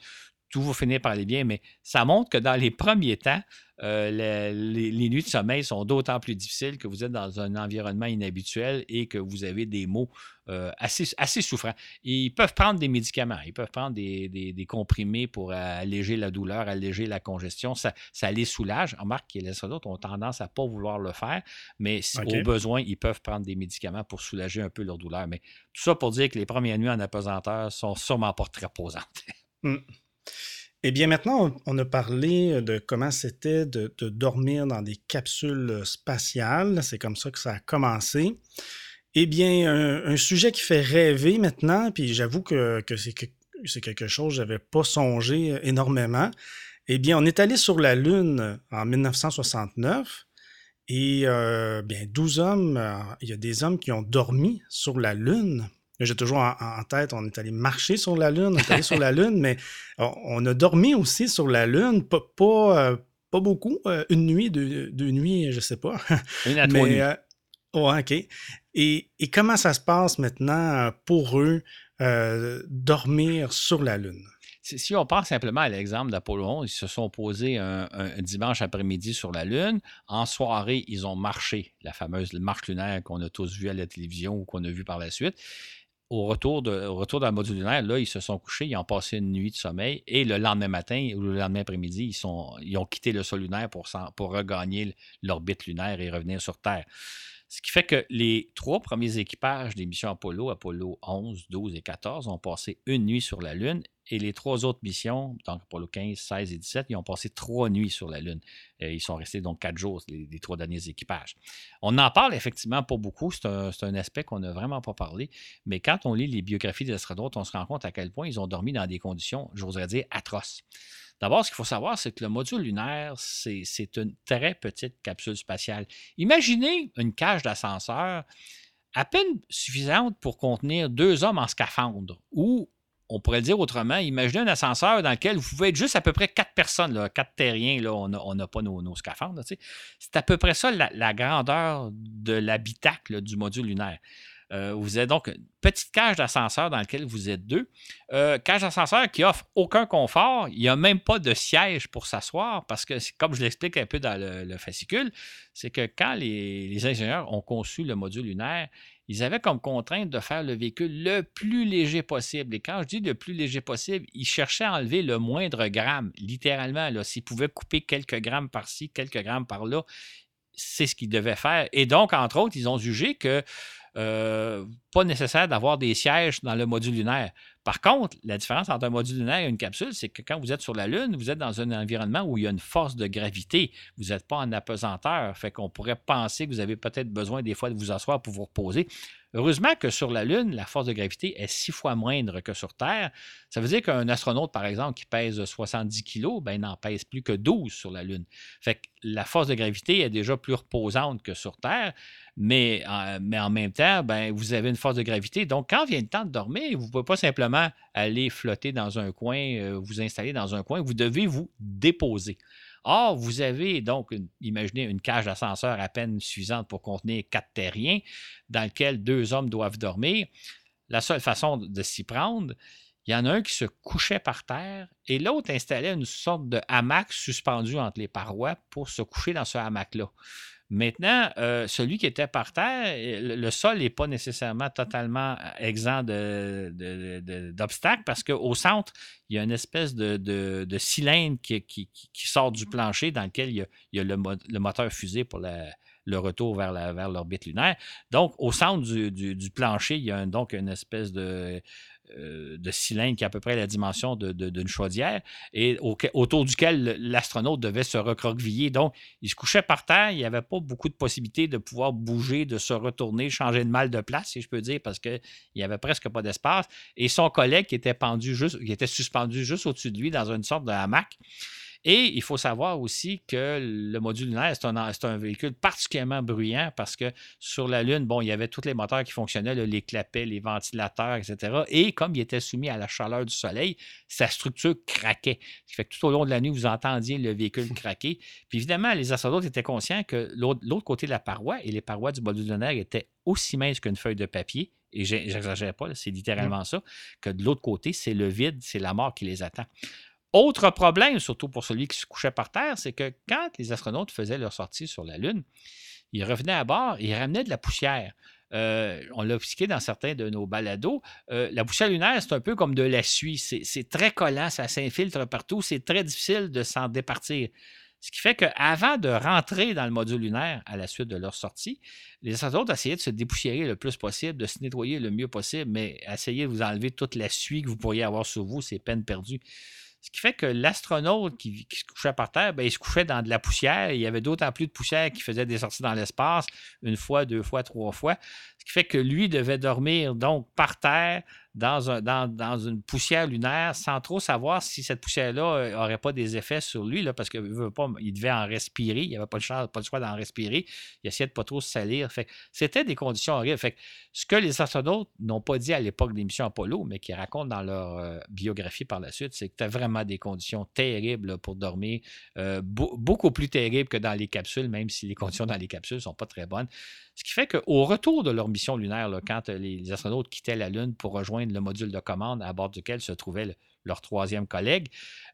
tout va finir par aller bien, mais ça montre que dans les premiers temps, euh, les, nuits de sommeil sont d'autant plus difficiles que vous êtes dans un environnement inhabituel et que vous avez des maux euh, assez, assez souffrants. Ils peuvent prendre des médicaments, ils peuvent prendre des, comprimés pour alléger la douleur, alléger la congestion. Ça, ça les soulage. On remarque que les astronautes ont tendance à ne pas vouloir le faire, mais au besoin, ils peuvent prendre des médicaments pour soulager un peu leur douleur. Mais tout ça pour dire que les premières nuits en apesanteur sont sûrement pas très reposantes. Hmm. Eh bien, maintenant, on a parlé de comment c'était de, dormir dans des capsules spatiales. C'est comme ça que ça a commencé. Eh bien, un, sujet qui fait rêver maintenant, puis j'avoue que, c'est quelque chose que je n'avais pas songé énormément. Eh bien, on est allé sur la Lune en 1969. Et euh, bien, 12 hommes, euh, il y a des hommes qui ont dormi sur la Lune. J'ai toujours en, tête, on est allé marcher sur la Lune, on est allé sur la Lune, mais on, a dormi aussi sur la Lune, pas, pas, euh, beaucoup, euh, une nuit, deux, nuits, je sais pas. Une à trois nuits. Euh, OK. Et, comment ça se passe maintenant pour eux, dormir sur la Lune? Si on pense simplement à l'exemple d'Apollo 11, ils se sont posés un, dimanche après-midi sur la Lune. En soirée, ils ont marché, la fameuse marche lunaire qu'on a tous vue à la télévision ou qu'on a vue par la suite au retour, de, retour dans le module lunaire, là, ils se sont couchés, ils ont passé une nuit de sommeil et le lendemain matin ou le lendemain après-midi, ils ont quitté le sol lunaire pour, pour regagner l'orbite lunaire et revenir sur Terre. Ce qui fait que les trois premiers équipages des missions Apollo, Apollo 11, 12 et 14, ont passé une nuit sur la Lune et les trois autres missions, donc Apollo 15, 16 et 17, ils ont passé trois nuits sur la Lune. ils sont restés donc quatre jours, les, trois derniers équipages. On en parle effectivement pas beaucoup, c'est un, aspect qu'on n'a vraiment pas parlé, mais quand on lit les biographies des astronautes, on se rend compte à quel point ils ont dormi dans des conditions, j'oserais dire, atroces. D'abord, ce qu'il faut savoir, c'est que le module lunaire, c'est une très petite capsule spatiale. Imaginez une cage d'ascenseur à peine suffisante pour contenir deux hommes en scaphandre ou on pourrait dire autrement, imaginez un ascenseur dans lequel vous pouvez être juste à peu près quatre personnes, quatre terriens, on n'a pas nos, scaphandres. c'est à peu près ça la, grandeur de l'habitacle du module lunaire. Euh, vous avez donc une petite cage d'ascenseur dans laquelle vous êtes deux. Euh, cage d'ascenseur qui offre aucun confort. Il n'y a même pas de siège pour s'asseoir parce que, comme je l'explique un peu dans le, fascicule, c'est que quand les, ingénieurs ont conçu le module lunaire, ils avaient comme contrainte de faire le véhicule le plus léger possible. Et quand je dis le plus léger possible, ils cherchaient à enlever le moindre gramme, littéralement. S'ils pouvaient couper quelques grammes par-ci, quelques grammes par-là, c'est ce qu'ils devaient faire. Et donc, entre autres, ils ont jugé que euh, pas nécessaire d'avoir des sièges dans le module lunaire. Par contre, la différence entre un module lunaire et une capsule, c'est que quand vous êtes sur la Lune, vous êtes dans un environnement où il y a une force de gravité. Vous n'êtes pas en apesanteur. Fait qu'on pourrait penser que vous avez peut-être besoin des fois de vous asseoir pour vous reposer. Heureusement que sur la Lune, la force de gravité est six fois moindre que sur Terre. Ça veut dire qu'un astronaute, par exemple, qui pèse 70 kg, ben, n'en pèse plus que 12 sur la Lune. Fait que la force de gravité est déjà plus reposante que sur Terre, mais, mais en même temps, ben, vous avez une force de gravité. Donc, quand vient le temps de dormir, vous ne pouvez pas simplement aller flotter dans un coin, euh, vous installer dans un coin, vous devez vous déposer. Or, vous avez donc, imaginez une cage d'ascenseur à peine suffisante pour contenir quatre terriens dans lequel deux hommes doivent dormir. La seule façon de s'y prendre, il y en a un qui se couchait par terre et l'autre installait une sorte de hamac suspendu entre les parois pour se coucher dans ce hamac-là. Maintenant, euh, celui qui était par terre, le, sol n'est pas nécessairement totalement euh, exempt d'obstacles parce qu'au centre, il y a une espèce de, cylindre qui, sort du plancher dans lequel il y a, le, moteur fusée pour le retour vers l'orbite lunaire. Donc, au centre du, plancher, il y a donc une espèce de, de cylindre qui a à peu près la dimension d'une chaudière et autour duquel l'astronaute devait se recroqueviller. Donc, il se couchait par terre, il n'y avait pas beaucoup de possibilités de pouvoir bouger, de se retourner, changer de mal de place, si je peux dire, parce qu'il n'y avait presque pas d'espace. Et son collègue qui était pendu juste, qui était suspendu juste au-dessus de lui dans une sorte de hamac. Et il faut savoir aussi que le module lunaire, c'est un, véhicule particulièrement bruyant parce que sur la Lune, bon, il y avait tous les moteurs qui fonctionnaient, les clapets, les ventilateurs, etc. Et comme il était soumis à la chaleur du soleil, sa structure craquait. Ce qui fait que tout au long de la nuit, vous entendiez le véhicule [LAUGHS] craquer. Puis évidemment, les astronautes étaient conscients que l'autre côté de la paroi, et les parois du module lunaire étaient aussi minces qu'une feuille de papier, et j'exagère pas, c'est littéralement mmh. ça, que de l'autre côté, c'est le vide, c'est la mort qui les attend. Autre problème, surtout pour celui qui se couchait par terre, c'est que quand les astronautes faisaient leur sortie sur la Lune, ils revenaient à bord et ils ramenaient de la poussière. Euh, on l'a expliqué dans certains de nos balados. Euh, la poussière lunaire, c'est un peu comme de la suie. C'est très collant, ça s'infiltre partout. C'est très difficile de s'en départir. Ce qui fait qu'avant de rentrer dans le module lunaire à la suite de leur sortie, les astronautes essayaient de se dépoussiérer le plus possible, de se nettoyer le mieux possible, mais essayer de vous enlever toute la suie que vous pourriez avoir sur vous, c'est peine perdue. Ce qui fait que l'astronaute qui, se couchait par terre, ben, il se couchait dans de la poussière. il y avait d'autant plus de poussière qui faisait des sorties dans l'espace, une fois, deux fois, trois fois. Ce qui fait que lui devait dormir donc par terre dans, un, dans, une poussière lunaire sans trop savoir si cette poussière-là n'aurait euh, pas des effets sur lui, là, parce qu'il devait en respirer. Il n'y avait pas le, pas choix d'en respirer. Il essayait de pas trop se salir. c'était des conditions horribles. Fait ce que les astronautes n'ont pas dit à l'époque des missions Apollo, mais qui racontent dans leur euh, biographie par la suite, c'est que tu vraiment des conditions terribles pour dormir, euh, beaucoup plus terribles que dans les capsules, même si les conditions dans les capsules ne sont pas très bonnes. Ce qui fait qu'au retour de leur mission lunaire, quand les astronautes quittaient la Lune pour rejoindre le module de commande à bord duquel se trouvait leur troisième collègue.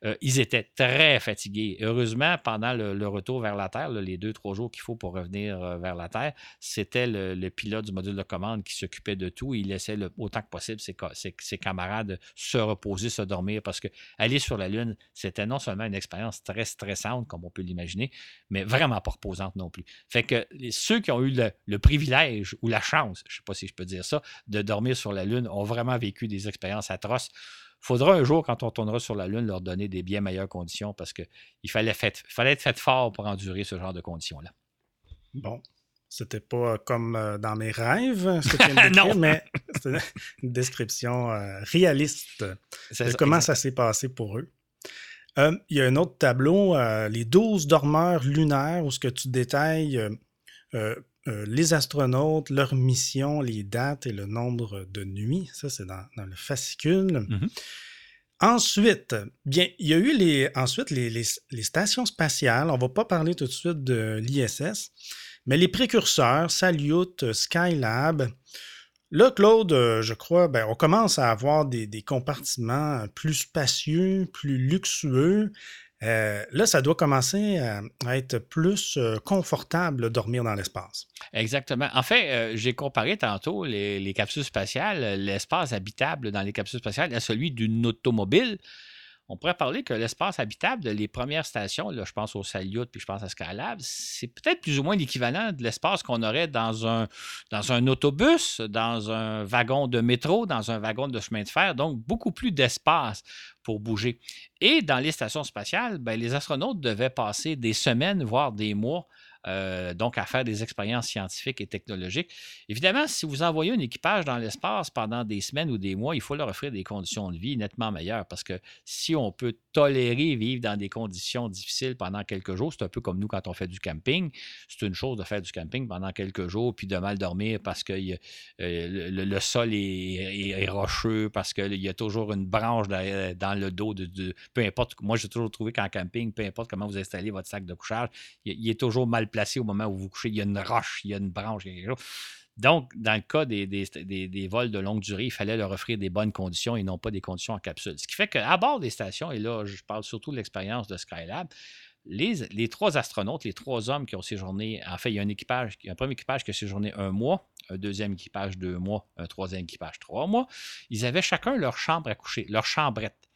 Euh, ils étaient très fatigués. Heureusement, pendant le, retour vers la Terre, les deux, trois jours qu'il faut pour revenir euh, vers la Terre, c'était le, pilote du module de commande qui s'occupait de tout. Il laissait le, autant que possible ses, camarades se reposer, se dormir, parce que aller sur la Lune, c'était non seulement une expérience très stressante, comme on peut l'imaginer, mais vraiment pas reposante non plus. Fait que ceux qui ont eu le, privilège ou la chance, je ne sais pas si je peux dire ça, de dormir sur la Lune ont vraiment vécu des expériences atroces faudra un jour, quand on tournera sur la Lune, leur donner des bien meilleures conditions parce qu'il fallait, fallait être fait fort pour endurer ce genre de conditions-là. Bon. C'était pas comme euh, dans mes rêves, ce que [LAUGHS] tu mais c'était [LAUGHS] une description euh, réaliste de comment ça s'est passé pour eux. Euh, il y a un autre tableau, les 12 dormeurs lunaires, où ce que tu détailles euh, les astronautes, leur mission, les dates et le nombre de nuits. Ça, c'est dans, le fascicule. Mhm. Ensuite, bien, il y a eu les, ensuite les, stations spatiales. On ne va pas parler tout de suite de l'ISS, mais les précurseurs, Salyut, Skylab. Là, Claude, euh, je crois, ben, on commence à avoir des, des compartiments plus spacieux, plus luxueux. Euh, là, ça doit commencer à, être plus euh, confortable de dormir dans l'espace. Exactement. En fait, euh, j'ai comparé tantôt les, capsules spatiales, l'espace habitable dans les capsules spatiales à celui d'une automobile on pourrait parler que l'espace habitable les premières stations, là, je pense au Salyut puis je pense à Skylab, c'est peut-être plus ou moins l'équivalent de l'espace qu'on aurait dans un, dans un autobus, dans un wagon de métro, dans un wagon de chemin de fer, donc beaucoup plus d'espace pour bouger. Et dans les stations spatiales, ben, les astronautes devaient passer des semaines, voire des mois euh, donc à faire des expériences scientifiques et technologiques. Évidemment, si vous envoyez un équipage dans l'espace pendant des semaines ou des mois, il faut leur offrir des conditions de vie nettement meilleures parce que si on peut tolérer vivre dans des conditions difficiles pendant quelques jours, c'est un peu comme nous quand on fait du camping. C'est une chose de faire du camping pendant quelques jours puis de mal dormir parce que euh, le, sol est, rocheux, parce qu'il y a toujours une branche dans le dos de, peu importe. Moi, j'ai toujours trouvé qu'en camping, peu importe comment vous installez votre sac de couchage, il, est toujours mal placé au moment où vous couchez. Il y a une roche, il y a une branche, il y a quelque chose. Donc, dans le cas des, vols de longue durée, il fallait leur offrir des bonnes conditions et non pas des conditions en capsule. Ce qui fait qu'à bord des stations, et là, je parle surtout de l'expérience de Skylab, les, trois astronautes, les trois hommes qui ont séjourné, en fait, il y a un équipage, un premier équipage qui a séjourné un mois, un deuxième équipage deux mois, un troisième équipage trois mois. Ils avaient chacun leur chambre à coucher, leur chambrette.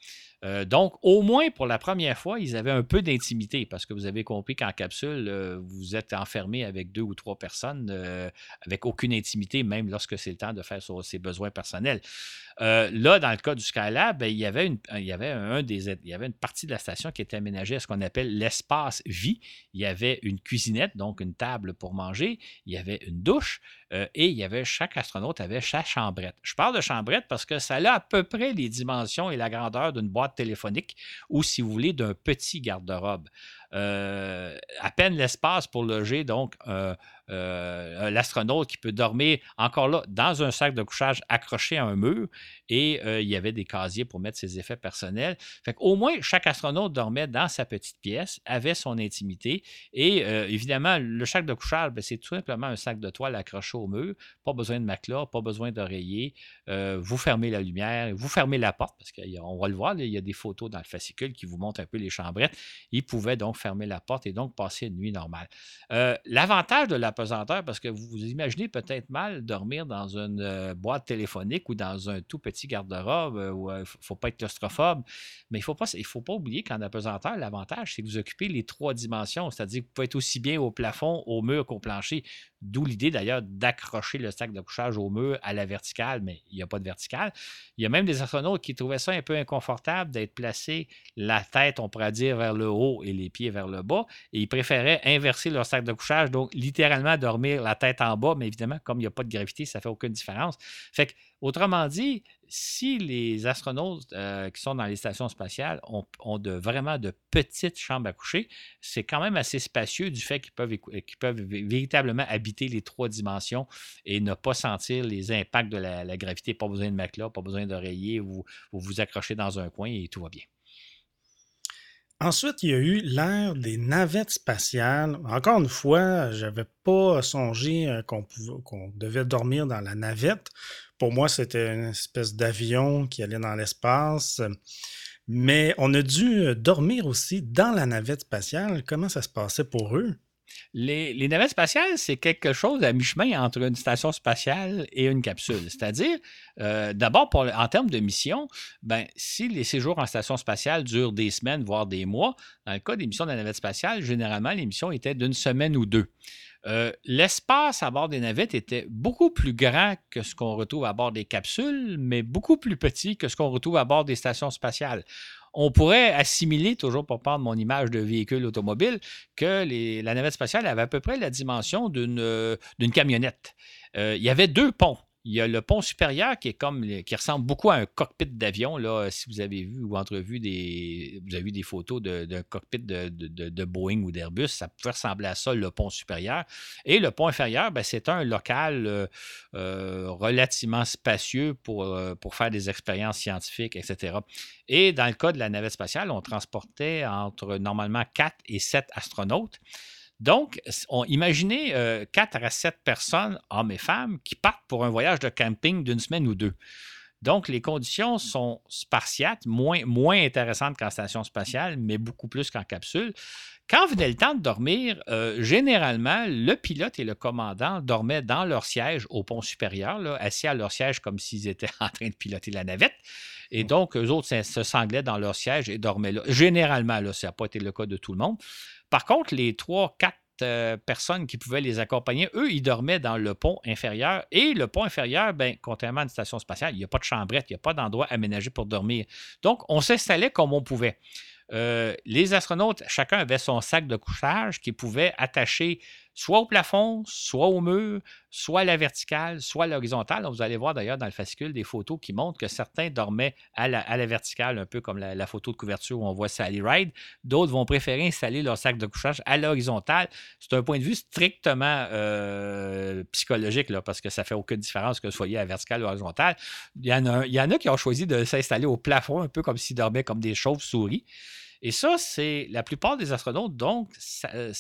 Euh, donc, au moins pour la première fois, ils avaient un peu d'intimité parce que vous avez compris qu'en capsule, euh, vous êtes enfermé avec deux ou trois personnes euh, avec aucune intimité, même lorsque c'est le temps de faire ses besoins personnels. là, dans le cas du Skylab, ben, il, y avait une, il, y avait un des, il y avait une partie de la station qui était aménagée à ce qu'on appelle l'espace vie. Il y avait une cuisinette, donc une table pour manger. Il y avait une douche et il y avait chaque astronaute avait sa chambrette. Je parle de chambrette parce que ça a à peu près les dimensions et la grandeur d'une boîte téléphonique ou, si vous voulez, d'un petit garde-robe. Euh, à peine l'espace pour loger, donc, euh, euh, l'astronaute qui peut dormir encore là dans un sac de couchage accroché à un mur et il y avait des casiers pour mettre ses effets personnels. Fait Au moins, chaque astronaute dormait dans sa petite pièce, avait son intimité et évidemment, le sac de couchage, ben, c'est tout simplement un sac de toile accroché au mur. Pas besoin de matelas, pas besoin d'oreiller. vous fermez la lumière, vous fermez la porte parce qu'on va le voir, il y a des photos dans le fascicule qui vous montrent un peu les chambrettes. Il pouvait donc fermer la porte et donc passer une nuit normale. Euh, l'avantage de l'apesanteur, parce que vous vous imaginez peut-être mal dormir dans une euh, boîte téléphonique ou dans un tout petit garde-robe euh, il ne faut pas être claustrophobe, mais il ne faut pas oublier qu'en apesanteur, l'avantage, c'est que vous occupez les trois dimensions, c'est-à-dire que vous pouvez être aussi bien au plafond, au mur qu'au plancher. D'où l'idée d'ailleurs d'accrocher le sac de couchage au mur à la verticale, mais il n'y a pas de verticale. Il y a même des astronautes qui trouvaient ça un peu inconfortable d'être placés la tête, on pourrait dire, vers le haut et les pieds vers le bas. Et ils préféraient inverser leur sac de couchage, donc littéralement dormir la tête en bas, mais évidemment, comme il n'y a pas de gravité, ça ne fait aucune différence. Fait que, autrement dit, si les astronautes euh, qui sont dans les stations spatiales ont, vraiment de petites chambres à coucher, c'est quand même assez spacieux du fait qu'ils peuvent, peuvent véritablement habiter les trois dimensions et ne pas sentir les impacts de la, gravité. Pas besoin de matelas, pas besoin d'oreiller, vous, vous vous accrochez dans un coin et tout va bien. Ensuite, il y a eu l'ère des navettes spatiales. Encore une fois, je n'avais pas songé euh, qu'on devait dormir dans la navette pour moi, c'était une espèce d'avion qui allait dans l'espace. Mais on a dû dormir aussi dans la navette spatiale. Comment ça se passait pour eux? Les, navettes spatiales, c'est quelque chose à mi-chemin entre une station spatiale et une capsule. C'est-à-dire, euh, d'abord, en termes de mission, ben, si les séjours en station spatiale durent des semaines, voire des mois, dans le cas des missions de la navette spatiale, généralement, les missions étaient d'une semaine ou deux. Euh, l'espace à bord des navettes était beaucoup plus grand que ce qu'on retrouve à bord des capsules, mais beaucoup plus petit que ce qu'on retrouve à bord des stations spatiales on pourrait assimiler, toujours pour prendre mon image de véhicule automobile, que la navette spatiale avait à peu près la dimension d'une euh, camionnette. Euh, il y avait deux ponts. Il y a le pont supérieur qui est comme qui ressemble beaucoup à un cockpit d'avion. Là, si vous avez vu ou entrevu des. Vous avez vu des photos d'un cockpit de, Boeing ou d'Airbus, ça pouvait ressembler à ça, le pont supérieur. Et le pont inférieur, ben, c'est un local euh, euh, relativement spacieux pour, euh, pour faire des expériences scientifiques, etc. Et dans le cas de la navette spatiale, on transportait entre normalement 4 et 7 astronautes. Donc, on, imaginez euh, quatre 4 à 7 personnes, hommes et femmes, qui partent pour un voyage de camping d'une semaine ou deux. Donc, les conditions sont spartiates, moins, moins intéressantes qu'en station spatiale, mais beaucoup plus qu'en capsule. Quand venait le temps de dormir, euh, généralement, le pilote et le commandant dormaient dans leur siège au pont supérieur, assis à leur siège comme s'ils étaient [LAUGHS] en train de piloter la navette. Et donc, eux autres se sanglaient dans leur siège et dormaient là. Généralement, là, ça n'a pas été le cas de tout le monde. Par contre, les trois, quatre euh, personnes qui pouvaient les accompagner, eux, ils dormaient dans le pont inférieur. Et le pont inférieur, ben, contrairement à une station spatiale, il n'y a pas de chambrette, il n'y a pas d'endroit aménagé pour dormir. Donc, on s'installait comme on pouvait. Euh, les astronautes, chacun avait son sac de couchage qui pouvait attacher soit au plafond, soit au mur, soit à la verticale, soit à l'horizontale. Vous allez voir d'ailleurs dans le fascicule des photos qui montrent que certains dormaient à la, verticale, un peu comme la, photo de couverture où on voit Sally Ride. D'autres vont préférer installer leur sac de couchage à l'horizontale. C'est un point de vue strictement euh, psychologique, parce que ça ne fait aucune différence que ce soit à la verticale ou à l'horizontale. Il y en a qui ont choisi de s'installer au plafond, un peu comme s'ils dormaient comme des chauves-souris. Et ça, c'est la plupart des astronautes, donc, euh,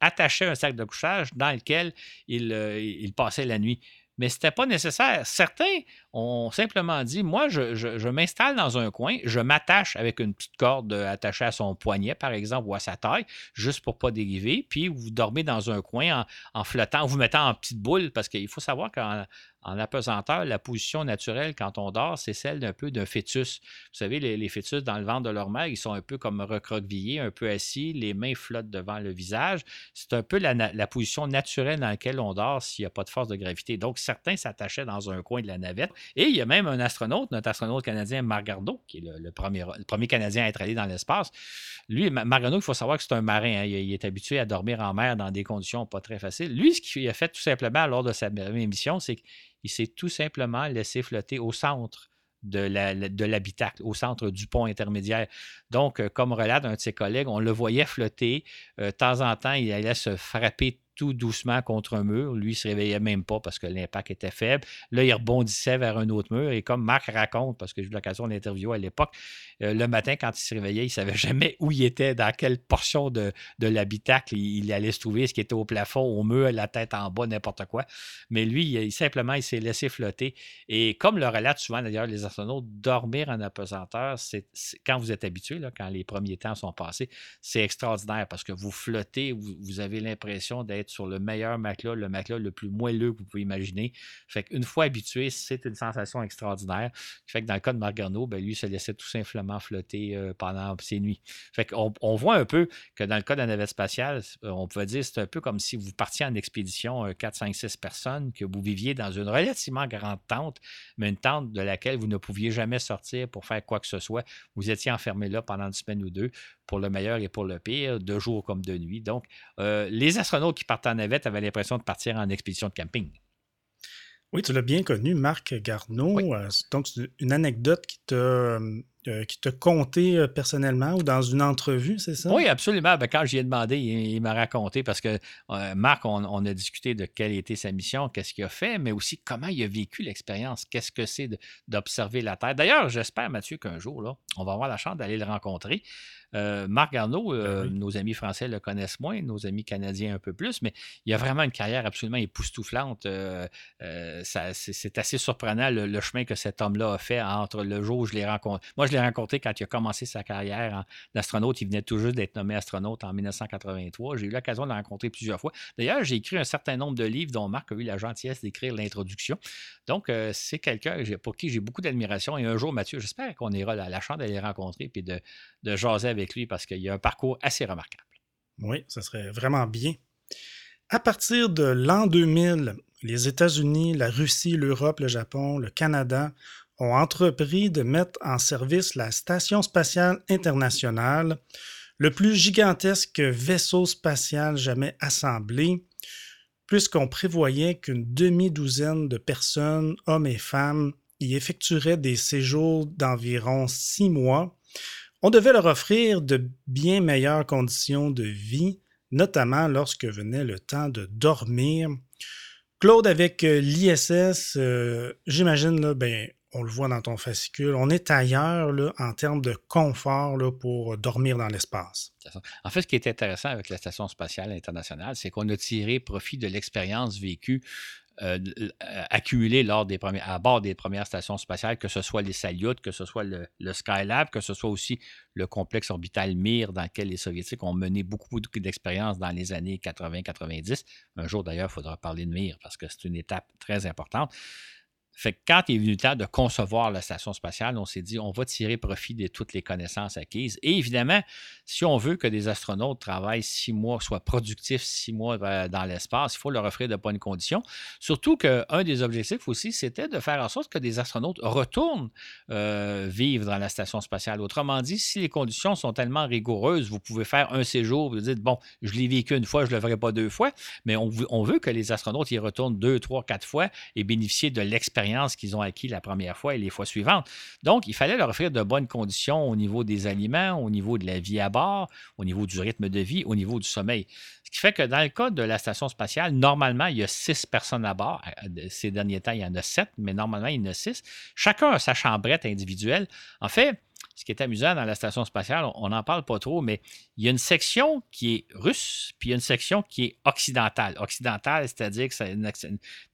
attachaient un sac de couchage dans lequel ils, euh, passaient la nuit. Mais ce n'était pas nécessaire. Certains ont simplement dit Moi, je, m'installe dans un coin, je m'attache avec une petite corde attachée à son poignet, par exemple, ou à sa taille, juste pour ne pas dériver. Puis vous dormez dans un coin en, en flottant, en vous mettant en petite boule, parce qu'il faut savoir qu'en en apesanteur, la position naturelle quand on dort, c'est celle d'un peu d'un fœtus. Vous savez, les, fœtus dans le ventre de leur mère, ils sont un peu comme recroquevillés, un peu assis, les mains flottent devant le visage. C'est un peu la, position naturelle dans laquelle on dort s'il n'y a pas de force de gravité. Donc, certains s'attachaient dans un coin de la navette. Et il y a même un astronaute, notre astronaute canadien Marc Garneau, qui est le, premier, le premier Canadien à être allé dans l'espace. Lui, Marc Garneau, il faut savoir que c'est un marin. Hein. Il, est habitué à dormir en mer dans des conditions pas très faciles. Lui, ce qu'il a fait tout simplement lors de sa mission, c'est il s'est tout simplement laissé flotter au centre de l'habitacle, au centre du pont intermédiaire. Donc, euh, comme relate un de ses collègues, on le voyait flotter. Euh, de temps en temps, il allait se frapper tout doucement contre un mur. Lui, il ne se réveillait même pas parce que l'impact était faible. Là, il rebondissait vers un autre mur. Et comme Marc raconte, parce que j'ai eu l'occasion d'interviewer à l'époque, euh, le matin, quand il se réveillait, il ne savait [LAUGHS] jamais où il était, dans quelle portion de, l'habitacle il, allait se trouver, ce qui était au plafond, au mur, la tête en bas, n'importe quoi. Mais lui, il, simplement, il s'est laissé flotter. Et comme le relate souvent d'ailleurs les astronautes, dormir en apesanteur, c'est quand vous êtes habitué, quand les premiers temps sont passés, c'est extraordinaire parce que vous flottez, vous avez l'impression d'être sur le meilleur matelas, le matelas le plus moelleux que vous pouvez imaginer. Fait qu'une fois habitué, c'est une sensation extraordinaire. Fait que dans le cas de Margano, ben lui, il se laissait tout simplement flotter euh, pendant ses nuits. Fait qu'on on voit un peu que dans le cas de la navette spatiale, euh, on peut dire c'est un peu comme si vous partiez en expédition 4, 5, 6 personnes, que vous viviez dans une relativement grande tente, mais une tente de laquelle vous ne pouviez jamais sortir pour faire quoi que ce soit. Vous étiez enfermé là pendant une semaine ou deux pour le meilleur et pour le pire, de jour comme de nuit. Donc, euh, les astronautes qui partent en navette avaient l'impression de partir en expédition de camping. Oui, tu l'as bien connu, Marc Garneau. Euh, donc, une anecdote qui t'a euh, qui t'a euh, personnellement ou dans une entrevue, c'est ça? Oui, absolument. Ben, quand j'y ai demandé, il, m'a raconté parce que Marc, on, a discuté de quelle était sa mission, qu'est-ce qu'il a fait, mais aussi comment il a vécu l'expérience, qu'est-ce que c'est d'observer la Terre. D'ailleurs, j'espère, Mathieu, qu'un jour, là, on va avoir la chance d'aller le rencontrer. Euh, Marc Garneau, ben euh, nos amis français le connaissent moins, nos amis canadiens un peu plus, mais il a vraiment une carrière absolument époustouflante. Euh, c'est assez surprenant le, chemin que cet homme-là a fait entre le jour où je l'ai rencontré. Moi, je l'ai rencontré quand il a commencé sa carrière d'astronaute. Il venait tout juste d'être nommé astronaute en 1983. J'ai eu l'occasion de le rencontrer plusieurs fois. D'ailleurs, j'ai écrit un certain nombre de livres dont Marc a eu la gentillesse d'écrire l'introduction. Donc, c'est quelqu'un pour qui j'ai beaucoup d'admiration. Et un jour, Mathieu, j'espère qu'on ira à la chance d'aller rencontrer et de, de jaser avec lui parce qu'il a un parcours assez remarquable. Oui, ça serait vraiment bien. À partir de l'an 2000, les États-Unis, la Russie, l'Europe, le Japon, le Canada ont entrepris de mettre en service la Station spatiale internationale, le plus gigantesque vaisseau spatial jamais assemblé, puisqu'on prévoyait qu'une demi-douzaine de personnes, hommes et femmes, y effectueraient des séjours d'environ six mois on devait leur offrir de bien meilleures conditions de vie, notamment lorsque venait le temps de dormir. Claude, avec euh, l'ISS, euh, j'imagine, ben, on le voit dans ton fascicule, on est ailleurs là, en termes de confort pour dormir dans l'espace. En fait, ce qui est intéressant avec la Station spatiale internationale, c'est qu'on a tiré profit de l'expérience vécue euh, euh, accumulés lors des à bord des premières stations spatiales, que ce soit les Salyut, que ce soit le, Skylab, que ce soit aussi le complexe orbital Mir, dans lequel les Soviétiques ont mené beaucoup, beaucoup d'expérience dans les années 80-90. Un jour, d'ailleurs, il faudra parler de Mir parce que c'est une étape très importante. Fait que quand il est venu le temps de concevoir la station spatiale, on s'est dit, on va tirer profit de toutes les connaissances acquises. Et évidemment, si on veut que des astronautes travaillent six mois, soient productifs six mois euh, dans l'espace, il faut leur offrir de bonnes conditions. Surtout qu'un des objectifs aussi, c'était de faire en sorte que des astronautes retournent euh, vivre dans la station spatiale. Autrement dit, si les conditions sont tellement rigoureuses, vous pouvez faire un séjour, vous dites, bon, je l'ai vécu une fois, je ne le ferai pas deux fois, mais on, on veut que les astronautes y retournent deux, trois, quatre fois et bénéficier de l'expérience qu'ils ont acquis la première fois et les fois suivantes. Donc, il fallait leur offrir de bonnes conditions au niveau des aliments, au niveau de la vie à bord, au niveau du rythme de vie, au niveau du sommeil. Ce qui fait que dans le cas de la station spatiale, normalement, il y a six personnes à bord. Ces derniers temps, il y en a sept, mais normalement, il y en a six. Chacun a sa chambrette individuelle. En fait, ce qui est amusant dans la station spatiale, on n'en parle pas trop, mais il y a une section qui est russe, puis il y a une section qui est occidentale. Occidentale, c'est-à-dire que c'est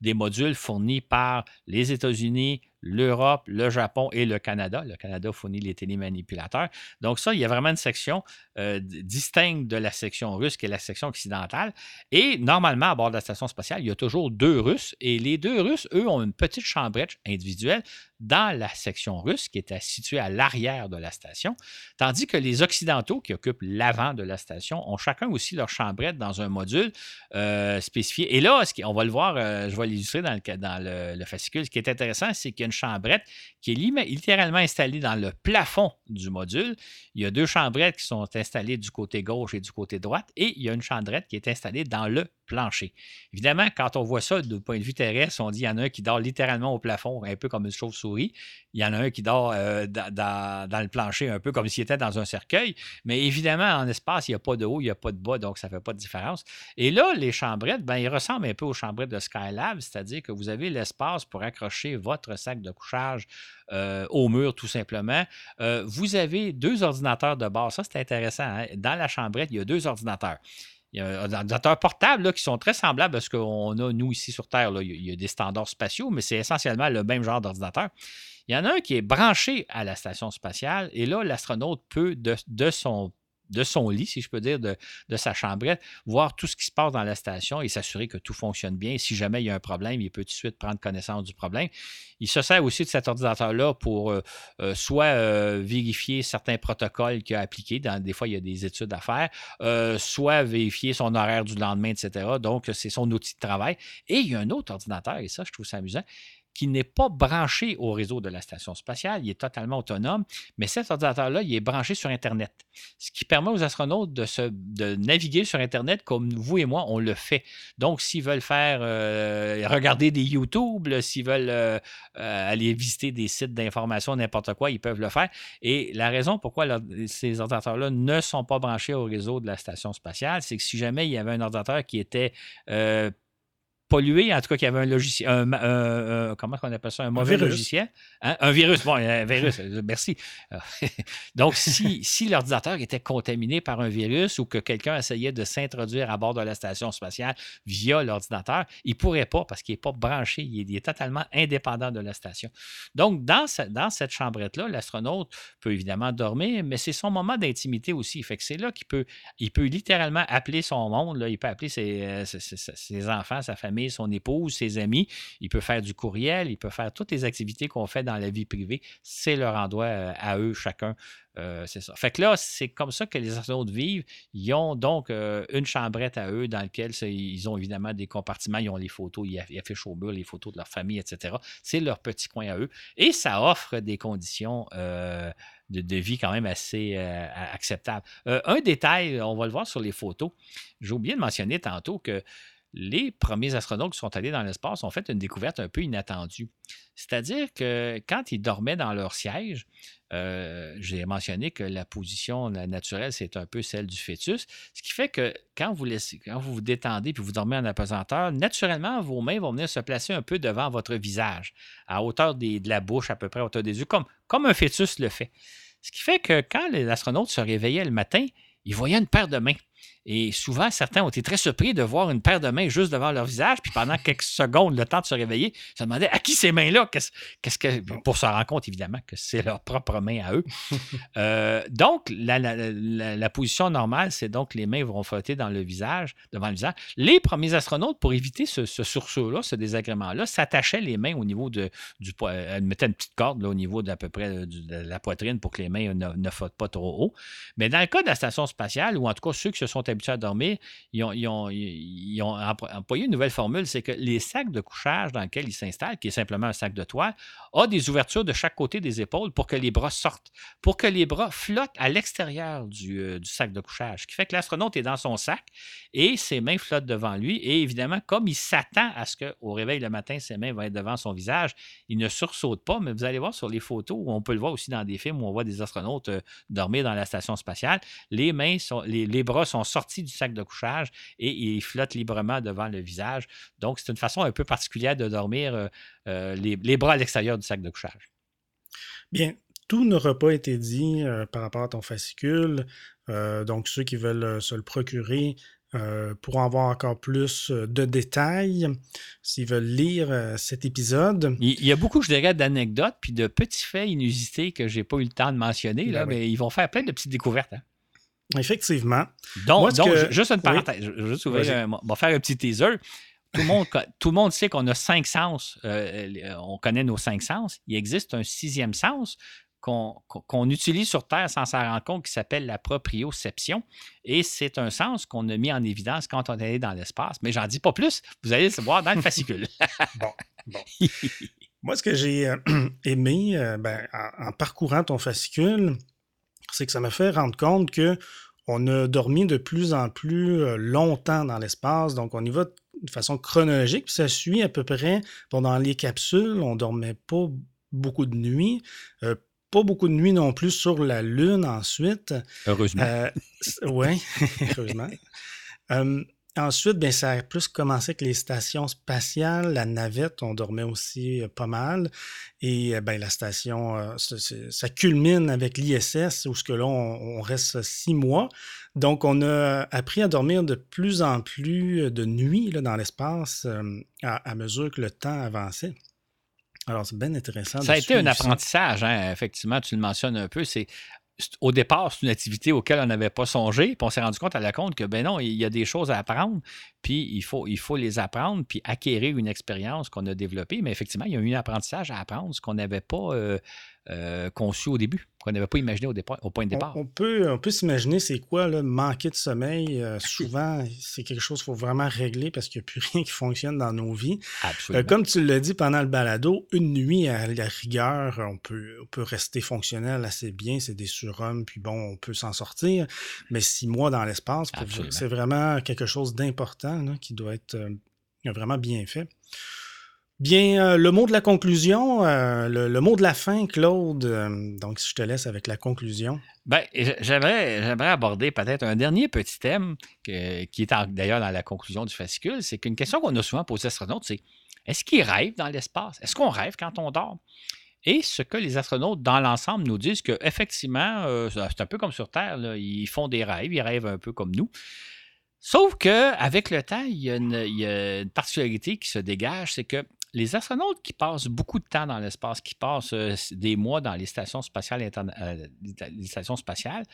des modules fournis par les États-Unis, l'Europe, le Japon et le Canada. Le Canada fournit les télémanipulateurs. Donc ça, il y a vraiment une section euh, distincte de la section russe qui est la section occidentale. Et normalement, à bord de la station spatiale, il y a toujours deux Russes. Et les deux Russes, eux, ont une petite chambrette individuelle dans la section russe qui est située à l'arrière de la station, tandis que les Occidentaux qui occupent l'avant de la station ont chacun aussi leur chambrette dans un module euh, spécifié. Et là, on va le voir, euh, je vais l'illustrer dans, le, dans le, fascicule. Ce qui est intéressant, c'est qu'il y a une chambrette qui est littéralement installée dans le plafond du module. Il y a deux chambrettes qui sont installées du côté gauche et du côté droite, et il y a une chambrette qui est installée dans le plancher. Évidemment, quand on voit ça du point de vue terrestre, on dit qu'il y en a un qui dort littéralement au plafond, un peu comme une chauve-souris. Il y en a un qui dort euh, dans, le plancher, un peu comme s'il était dans un cercueil. Mais évidemment, en espace, il n'y a pas de haut, il n'y a pas de bas, donc ça ne fait pas de différence. Et là, les chambrettes, ben, ils ressemblent un peu aux chambrettes de Skylab, c'est-à-dire que vous avez l'espace pour accrocher votre sac de couchage euh, au mur, tout simplement. Euh, vous avez deux ordinateurs de base. Ça, c'est intéressant. Hein. Dans la chambrette, il y a deux ordinateurs. Il y a des ordinateurs portables qui sont très semblables à ce qu'on a, nous, ici sur Terre. Il, y a, des standards spatiaux, mais c'est essentiellement le même genre d'ordinateur. Il y en a un qui est branché à la station spatiale, et là, l'astronaute peut, de son de son lit, si je peux dire, de, sa chambrette, voir tout ce qui se passe dans la station et s'assurer que tout fonctionne bien. Si jamais il y a un problème, il peut tout de suite prendre connaissance du problème. Il se sert aussi de cet ordinateur-là pour euh, euh, soit euh, vérifier certains protocoles qu'il a appliqués, dans, des fois il y a des études à faire, soit vérifier son horaire du lendemain, etc. Donc, c'est son outil de travail. Et il y a un autre ordinateur, et ça, je trouve ça amusant, qui n'est pas branché au réseau de la station spatiale, il est totalement autonome, mais cet ordinateur-là, il est branché sur Internet, ce qui permet aux astronautes de, naviguer sur Internet comme vous et moi, on le fait. Donc, s'ils veulent faire, euh, regarder des YouTube, s'ils veulent euh, euh, aller visiter des sites d'information, n'importe quoi, ils peuvent le faire. Et la raison pourquoi ces ordinateurs-là ne sont pas branchés au réseau de la station spatiale, c'est que si jamais il y avait un ordinateur qui était pollué, en tout cas qu'il y avait un logiciel, un, comment on appelle ça, un mauvais logiciel, hein? un virus, bon, un virus, euh, merci. [LAUGHS] Donc, si, si l'ordinateur était contaminé par un virus ou que quelqu'un essayait de s'introduire à bord de la station spatiale via l'ordinateur, il ne pourrait pas parce qu'il n'est pas branché, il est, totalement indépendant de la station. Donc, dans, dans cette chambrette-là, l'astronaute peut évidemment dormir, mais c'est son moment d'intimité aussi. Fait que c'est là qu'il peut, il peut littéralement appeler son monde, là, il peut appeler ses, euh, ses enfants, sa famille, son épouse, ses amis. Il peut faire du courriel, il peut faire toutes les activités qu'on fait dans la vie privée. C'est leur endroit euh, à eux, chacun. Euh, c'est ça. Fait que là, c'est comme ça que les astronautes vivent. Ils ont donc euh, une chambrette à eux dans laquelle ils ont évidemment des compartiments, ils ont les photos, ils affichent au mur les photos de leur famille, etc. C'est leur petit coin à eux. Et ça offre des conditions de, vie quand même assez acceptables. un détail, on va le voir sur les photos. J'ai oublié de mentionner tantôt que les premiers astronautes qui sont allés dans l'espace ont fait une découverte un peu inattendue. C'est-à-dire que quand ils dormaient dans leur siège, euh, j'ai mentionné que la position naturelle, c'est un peu celle du fœtus, ce qui fait que quand vous, laissez, quand vous vous détendez puis vous dormez en apesanteur, naturellement, vos mains vont venir se placer un peu devant votre visage, à hauteur de la bouche, à peu près à hauteur des yeux, comme, comme un fœtus le fait. Ce qui fait que quand les astronautes se réveillaient le matin, ils voyaient une paire de mains. Et souvent, certains ont été très surpris de voir une paire de mains juste devant leur visage, puis pendant quelques secondes, le temps de se réveiller, se demandaient à qui ces mains-là? Qu'est-ce, que Pour se rendre compte, évidemment, que c'est leur propre main à eux. [LAUGHS] Euh, donc, la, position normale, c'est donc les mains vont flotter dans le visage, devant le visage. Les premiers astronautes, pour éviter ce, sursaut-là, ce désagrément-là, s'attachaient les mains au niveau de, du. Elles mettaient une petite corde au niveau d'à peu près de, la poitrine pour que les mains ne, ne flottent pas trop haut. Mais dans le cas de la station spatiale, ou en tout cas ceux qui se sont habitués à dormir, ils ont, employé une nouvelle formule, c'est que les sacs de couchage dans lesquels ils s'installent, qui est simplement un sac de toile, a des ouvertures de chaque côté des épaules pour que les bras sortent, pour que les bras flottent à l'extérieur du, euh, sac de couchage. Ce qui fait que l'astronaute est dans son sac et ses mains flottent devant lui. Et évidemment, comme il s'attend à ce qu'au réveil le matin, ses mains vont être devant son visage, il ne sursaute pas. Mais vous allez voir sur les photos, on peut le voir aussi dans des films où on voit des astronautes euh, dormir dans la station spatiale, les mains sont, les bras sont sortis du sac de couchage et il flotte librement devant le visage. Donc, c'est une façon un peu particulière de dormir euh, euh, les, bras à l'extérieur du sac de couchage. Bien, tout n'aura pas été dit euh, par rapport à ton fascicule. donc, ceux qui veulent se le procurer pourront avoir encore plus de détails s'ils veulent lire cet épisode. Il, y a beaucoup, je dirais, d'anecdotes puis de petits faits inusités que je n'ai pas eu le temps de mentionner, ben là, mais ils vont faire plein de petites découvertes. Hein. Effectivement. Donc, juste une parenthèse. Je, vais faire un petit teaser. Tout le monde, [LAUGHS] tout le monde sait qu'on a cinq sens. Euh, euh, on connaît nos cinq sens. Il existe un sixième sens qu'on utilise sur Terre sans s'en rendre compte qui s'appelle la proprioception. Et c'est un sens qu'on a mis en évidence quand on est allé dans l'espace. Mais j'en dis pas plus. Vous allez le voir dans le fascicule. [LAUGHS] [LAUGHS] bon, Moi, ce que j'ai euh, [CLEARS THROAT] aimé ben, en, parcourant ton fascicule, c'est que ça m'a fait rendre compte que on a dormi de plus en plus euh, longtemps dans l'espace, donc on y va de façon chronologique, puis ça suit à peu près, pendant les capsules, on dormait pas beaucoup de nuits, euh, pas beaucoup de nuits non plus sur la Lune ensuite. Heureusement. Euh, oui, [LAUGHS] heureusement. Ensuite, ben, ça a plus commencé avec les stations spatiales, la navette, on dormait aussi euh, pas mal. Et euh, ben, la station, euh, ça culmine avec l'ISS, où ce que là, on, reste six mois. Donc, on a appris à dormir de plus en plus de nuit là, dans l'espace à, mesure que le temps avançait. Alors, c'est bien intéressant. Ça a été un apprentissage, hein, effectivement, tu le mentionnes un peu. C'est au départ, c'est une activité auquel on n'avait pas songé, puis on s'est rendu compte à la compte que, ben non, il y a des choses à apprendre, puis il faut, les apprendre, puis acquérir une expérience qu'on a développée. Mais effectivement, il y a eu un apprentissage à apprendre, ce qu'on n'avait pas, euh, euh, conçu au début, qu'on n'avait pas imaginé au, départ, au point de départ. On, peut, on peut s'imaginer c'est quoi là, manquer de sommeil. Euh, souvent, c'est quelque chose qu'il faut vraiment régler parce qu'il n'y a plus [LAUGHS] rien qui fonctionne dans nos vies. Absolument. comme tu l'as dit pendant le balado, une nuit à la rigueur, on peut, on peut rester fonctionnel assez bien. C'est des surhommes, puis bon, on peut s'en sortir. Mais six mois dans l'espace, c'est vraiment quelque chose d'important qui doit être vraiment bien fait. Bien, euh, le mot de la conclusion, euh, le, mot de la fin, Claude. Euh, donc, si je te laisse avec la conclusion. Ben, j'aimerais, aborder peut-être un dernier petit thème qui est d'ailleurs dans la conclusion du fascicule. C'est qu'une question qu'on a souvent posée aux astronautes, c'est est-ce qu'ils rêvent dans l'espace? Est-ce qu'on rêve quand on dort? Et ce que les astronautes, dans l'ensemble, nous disent qu'effectivement, c'est un peu comme sur Terre, ils font des rêves, ils rêvent un peu comme nous. Sauf qu'avec le temps, il y, a une, particularité qui se dégage, c'est que les astronautes qui passent beaucoup de temps dans l'espace, qui passent euh, des mois dans les stations spatiales, euh, les stations spatiales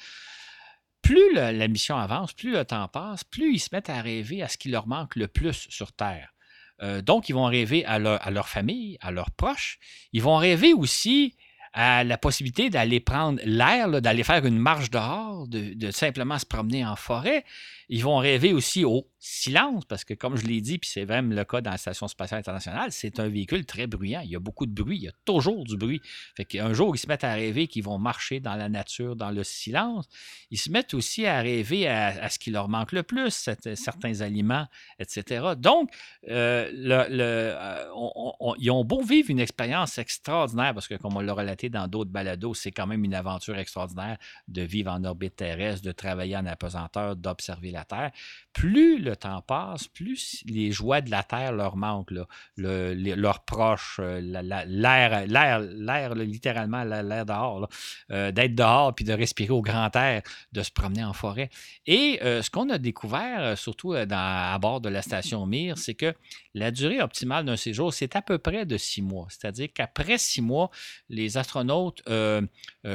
plus la mission avance, plus le temps passe, plus ils se mettent à rêver à ce qui leur manque le plus sur Terre. Euh, donc, ils vont rêver à leur, famille, à leurs proches. Ils vont rêver aussi à la possibilité d'aller prendre l'air, d'aller faire une marche dehors, de, simplement se promener en forêt. Ils vont rêver aussi au silence, parce que comme je l'ai dit, puis c'est vraiment le cas dans la Station spatiale internationale, c'est un véhicule très bruyant. Il y a beaucoup de bruit, il y a toujours du bruit. Fait qu'un jour, ils se mettent à rêver qu'ils vont marcher dans la nature, dans le silence. Ils se mettent aussi à rêver à, ce qui leur manque le plus, certains aliments, etc. Donc, euh, le, euh, ils ont beau vivre une expérience extraordinaire, parce que comme on l'a relaté dans d'autres balados, c'est quand même une aventure extraordinaire de vivre en orbite terrestre, de travailler en apesanteur, d'observer la Terre. Plus le temps passe, plus les joies de la terre leur manquent, leurs proches, euh, l'air, l'air, l'air, littéralement l'air dehors, euh, d'être dehors puis de respirer au grand air, de se promener en forêt. Et euh, ce qu'on a découvert, surtout à bord de la station Mir, c'est que la durée optimale d'un séjour, c'est à peu près de six mois. C'est-à-dire qu'après six mois, les astronautes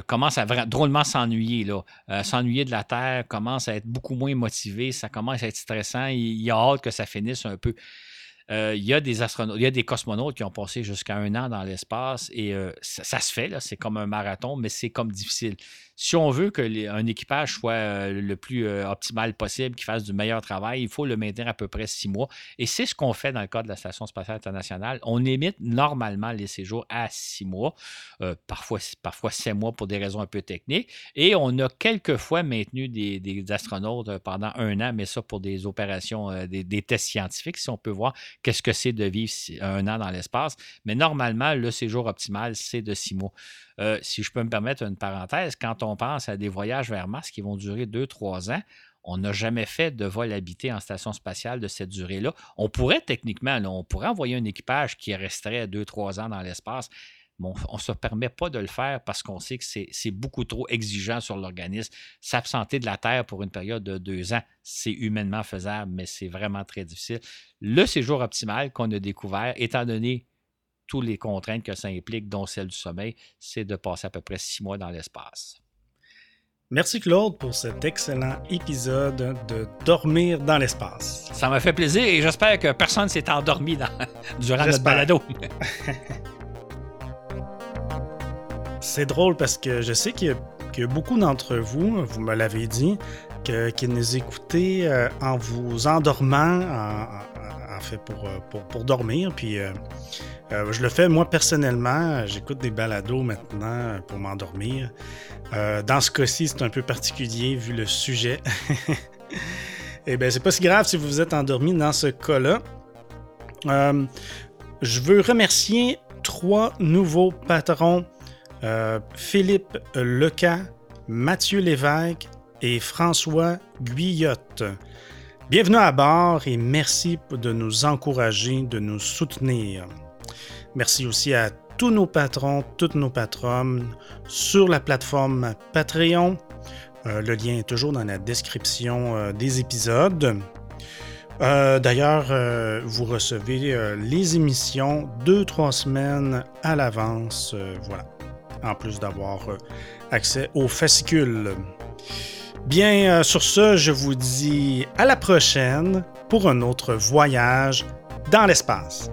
commencent à drôlement s'ennuyer, s'ennuyer de la Terre, commencent à être beaucoup moins motivés, ça commence à être stressant il, y a hâte que ça finisse un peu. Euh, il y a des astronautes, il y a des cosmonautes qui ont passé jusqu'à un an dans l'espace et euh, ça, se fait, c'est comme un marathon, mais c'est comme difficile si on veut qu'un équipage soit euh, le plus euh, optimal possible, qu'il fasse du meilleur travail, il faut le maintenir à peu près six mois. Et c'est ce qu'on fait dans le cas de la Station spatiale internationale. On limite normalement les séjours à six mois, euh, parfois, parfois sept mois pour des raisons un peu techniques. Et on a quelquefois maintenu des, astronautes pendant un an, mais ça pour des opérations, des, des, tests scientifiques, si on peut voir qu'est-ce que c'est de vivre un an dans l'espace. Mais normalement, le séjour optimal, c'est de six mois. Euh, si je peux me permettre une parenthèse, quand on pense à des voyages vers Mars qui vont durer deux, trois ans, on n'a jamais fait de vol habité en station spatiale de cette durée-là. On pourrait techniquement, on pourrait envoyer un équipage qui resterait deux, trois ans dans l'espace, mais on ne se permet pas de le faire parce qu'on sait que c'est beaucoup trop exigeant sur l'organisme. S'absenter de la Terre pour une période de deux ans, c'est humainement faisable, mais c'est vraiment très difficile. Le séjour optimal qu'on a découvert, étant donné toutes les contraintes que ça implique, dont celle du sommeil, c'est de passer à peu près six mois dans l'espace. Merci Claude pour cet excellent épisode de Dormir dans l'espace. Ça m'a fait plaisir et j'espère que personne s'est endormi [LAUGHS] durant notre balado. [LAUGHS] C'est drôle parce que je sais y, a beaucoup d'entre vous, vous me l'avez dit, qui nous écoutez euh, en vous endormant, en, fait pour, euh, pour, pour, dormir. Puis euh, euh, je le fais moi personnellement. J'écoute des balados maintenant pour m'endormir. Dans ce cas-ci, c'est un peu particulier vu le sujet. [LAUGHS] Eh bien, c'est pas si grave si vous vous êtes endormi dans ce cas-là. Je veux remercier trois nouveaux patrons Philippe Leca, Mathieu Lévesque et François Guyotte. Bienvenue à bord et merci de nous encourager, de nous soutenir. Merci aussi à tous nos patrons, toutes nos patronnes sur la plateforme Patreon. Euh, le lien est toujours dans la description euh, des épisodes. Euh, d'ailleurs, vous recevez les émissions deux, trois semaines à l'avance. voilà. En plus d'avoir accès aux fascicules. Bien, sur ce, je vous dis à la prochaine pour un autre voyage dans l'espace.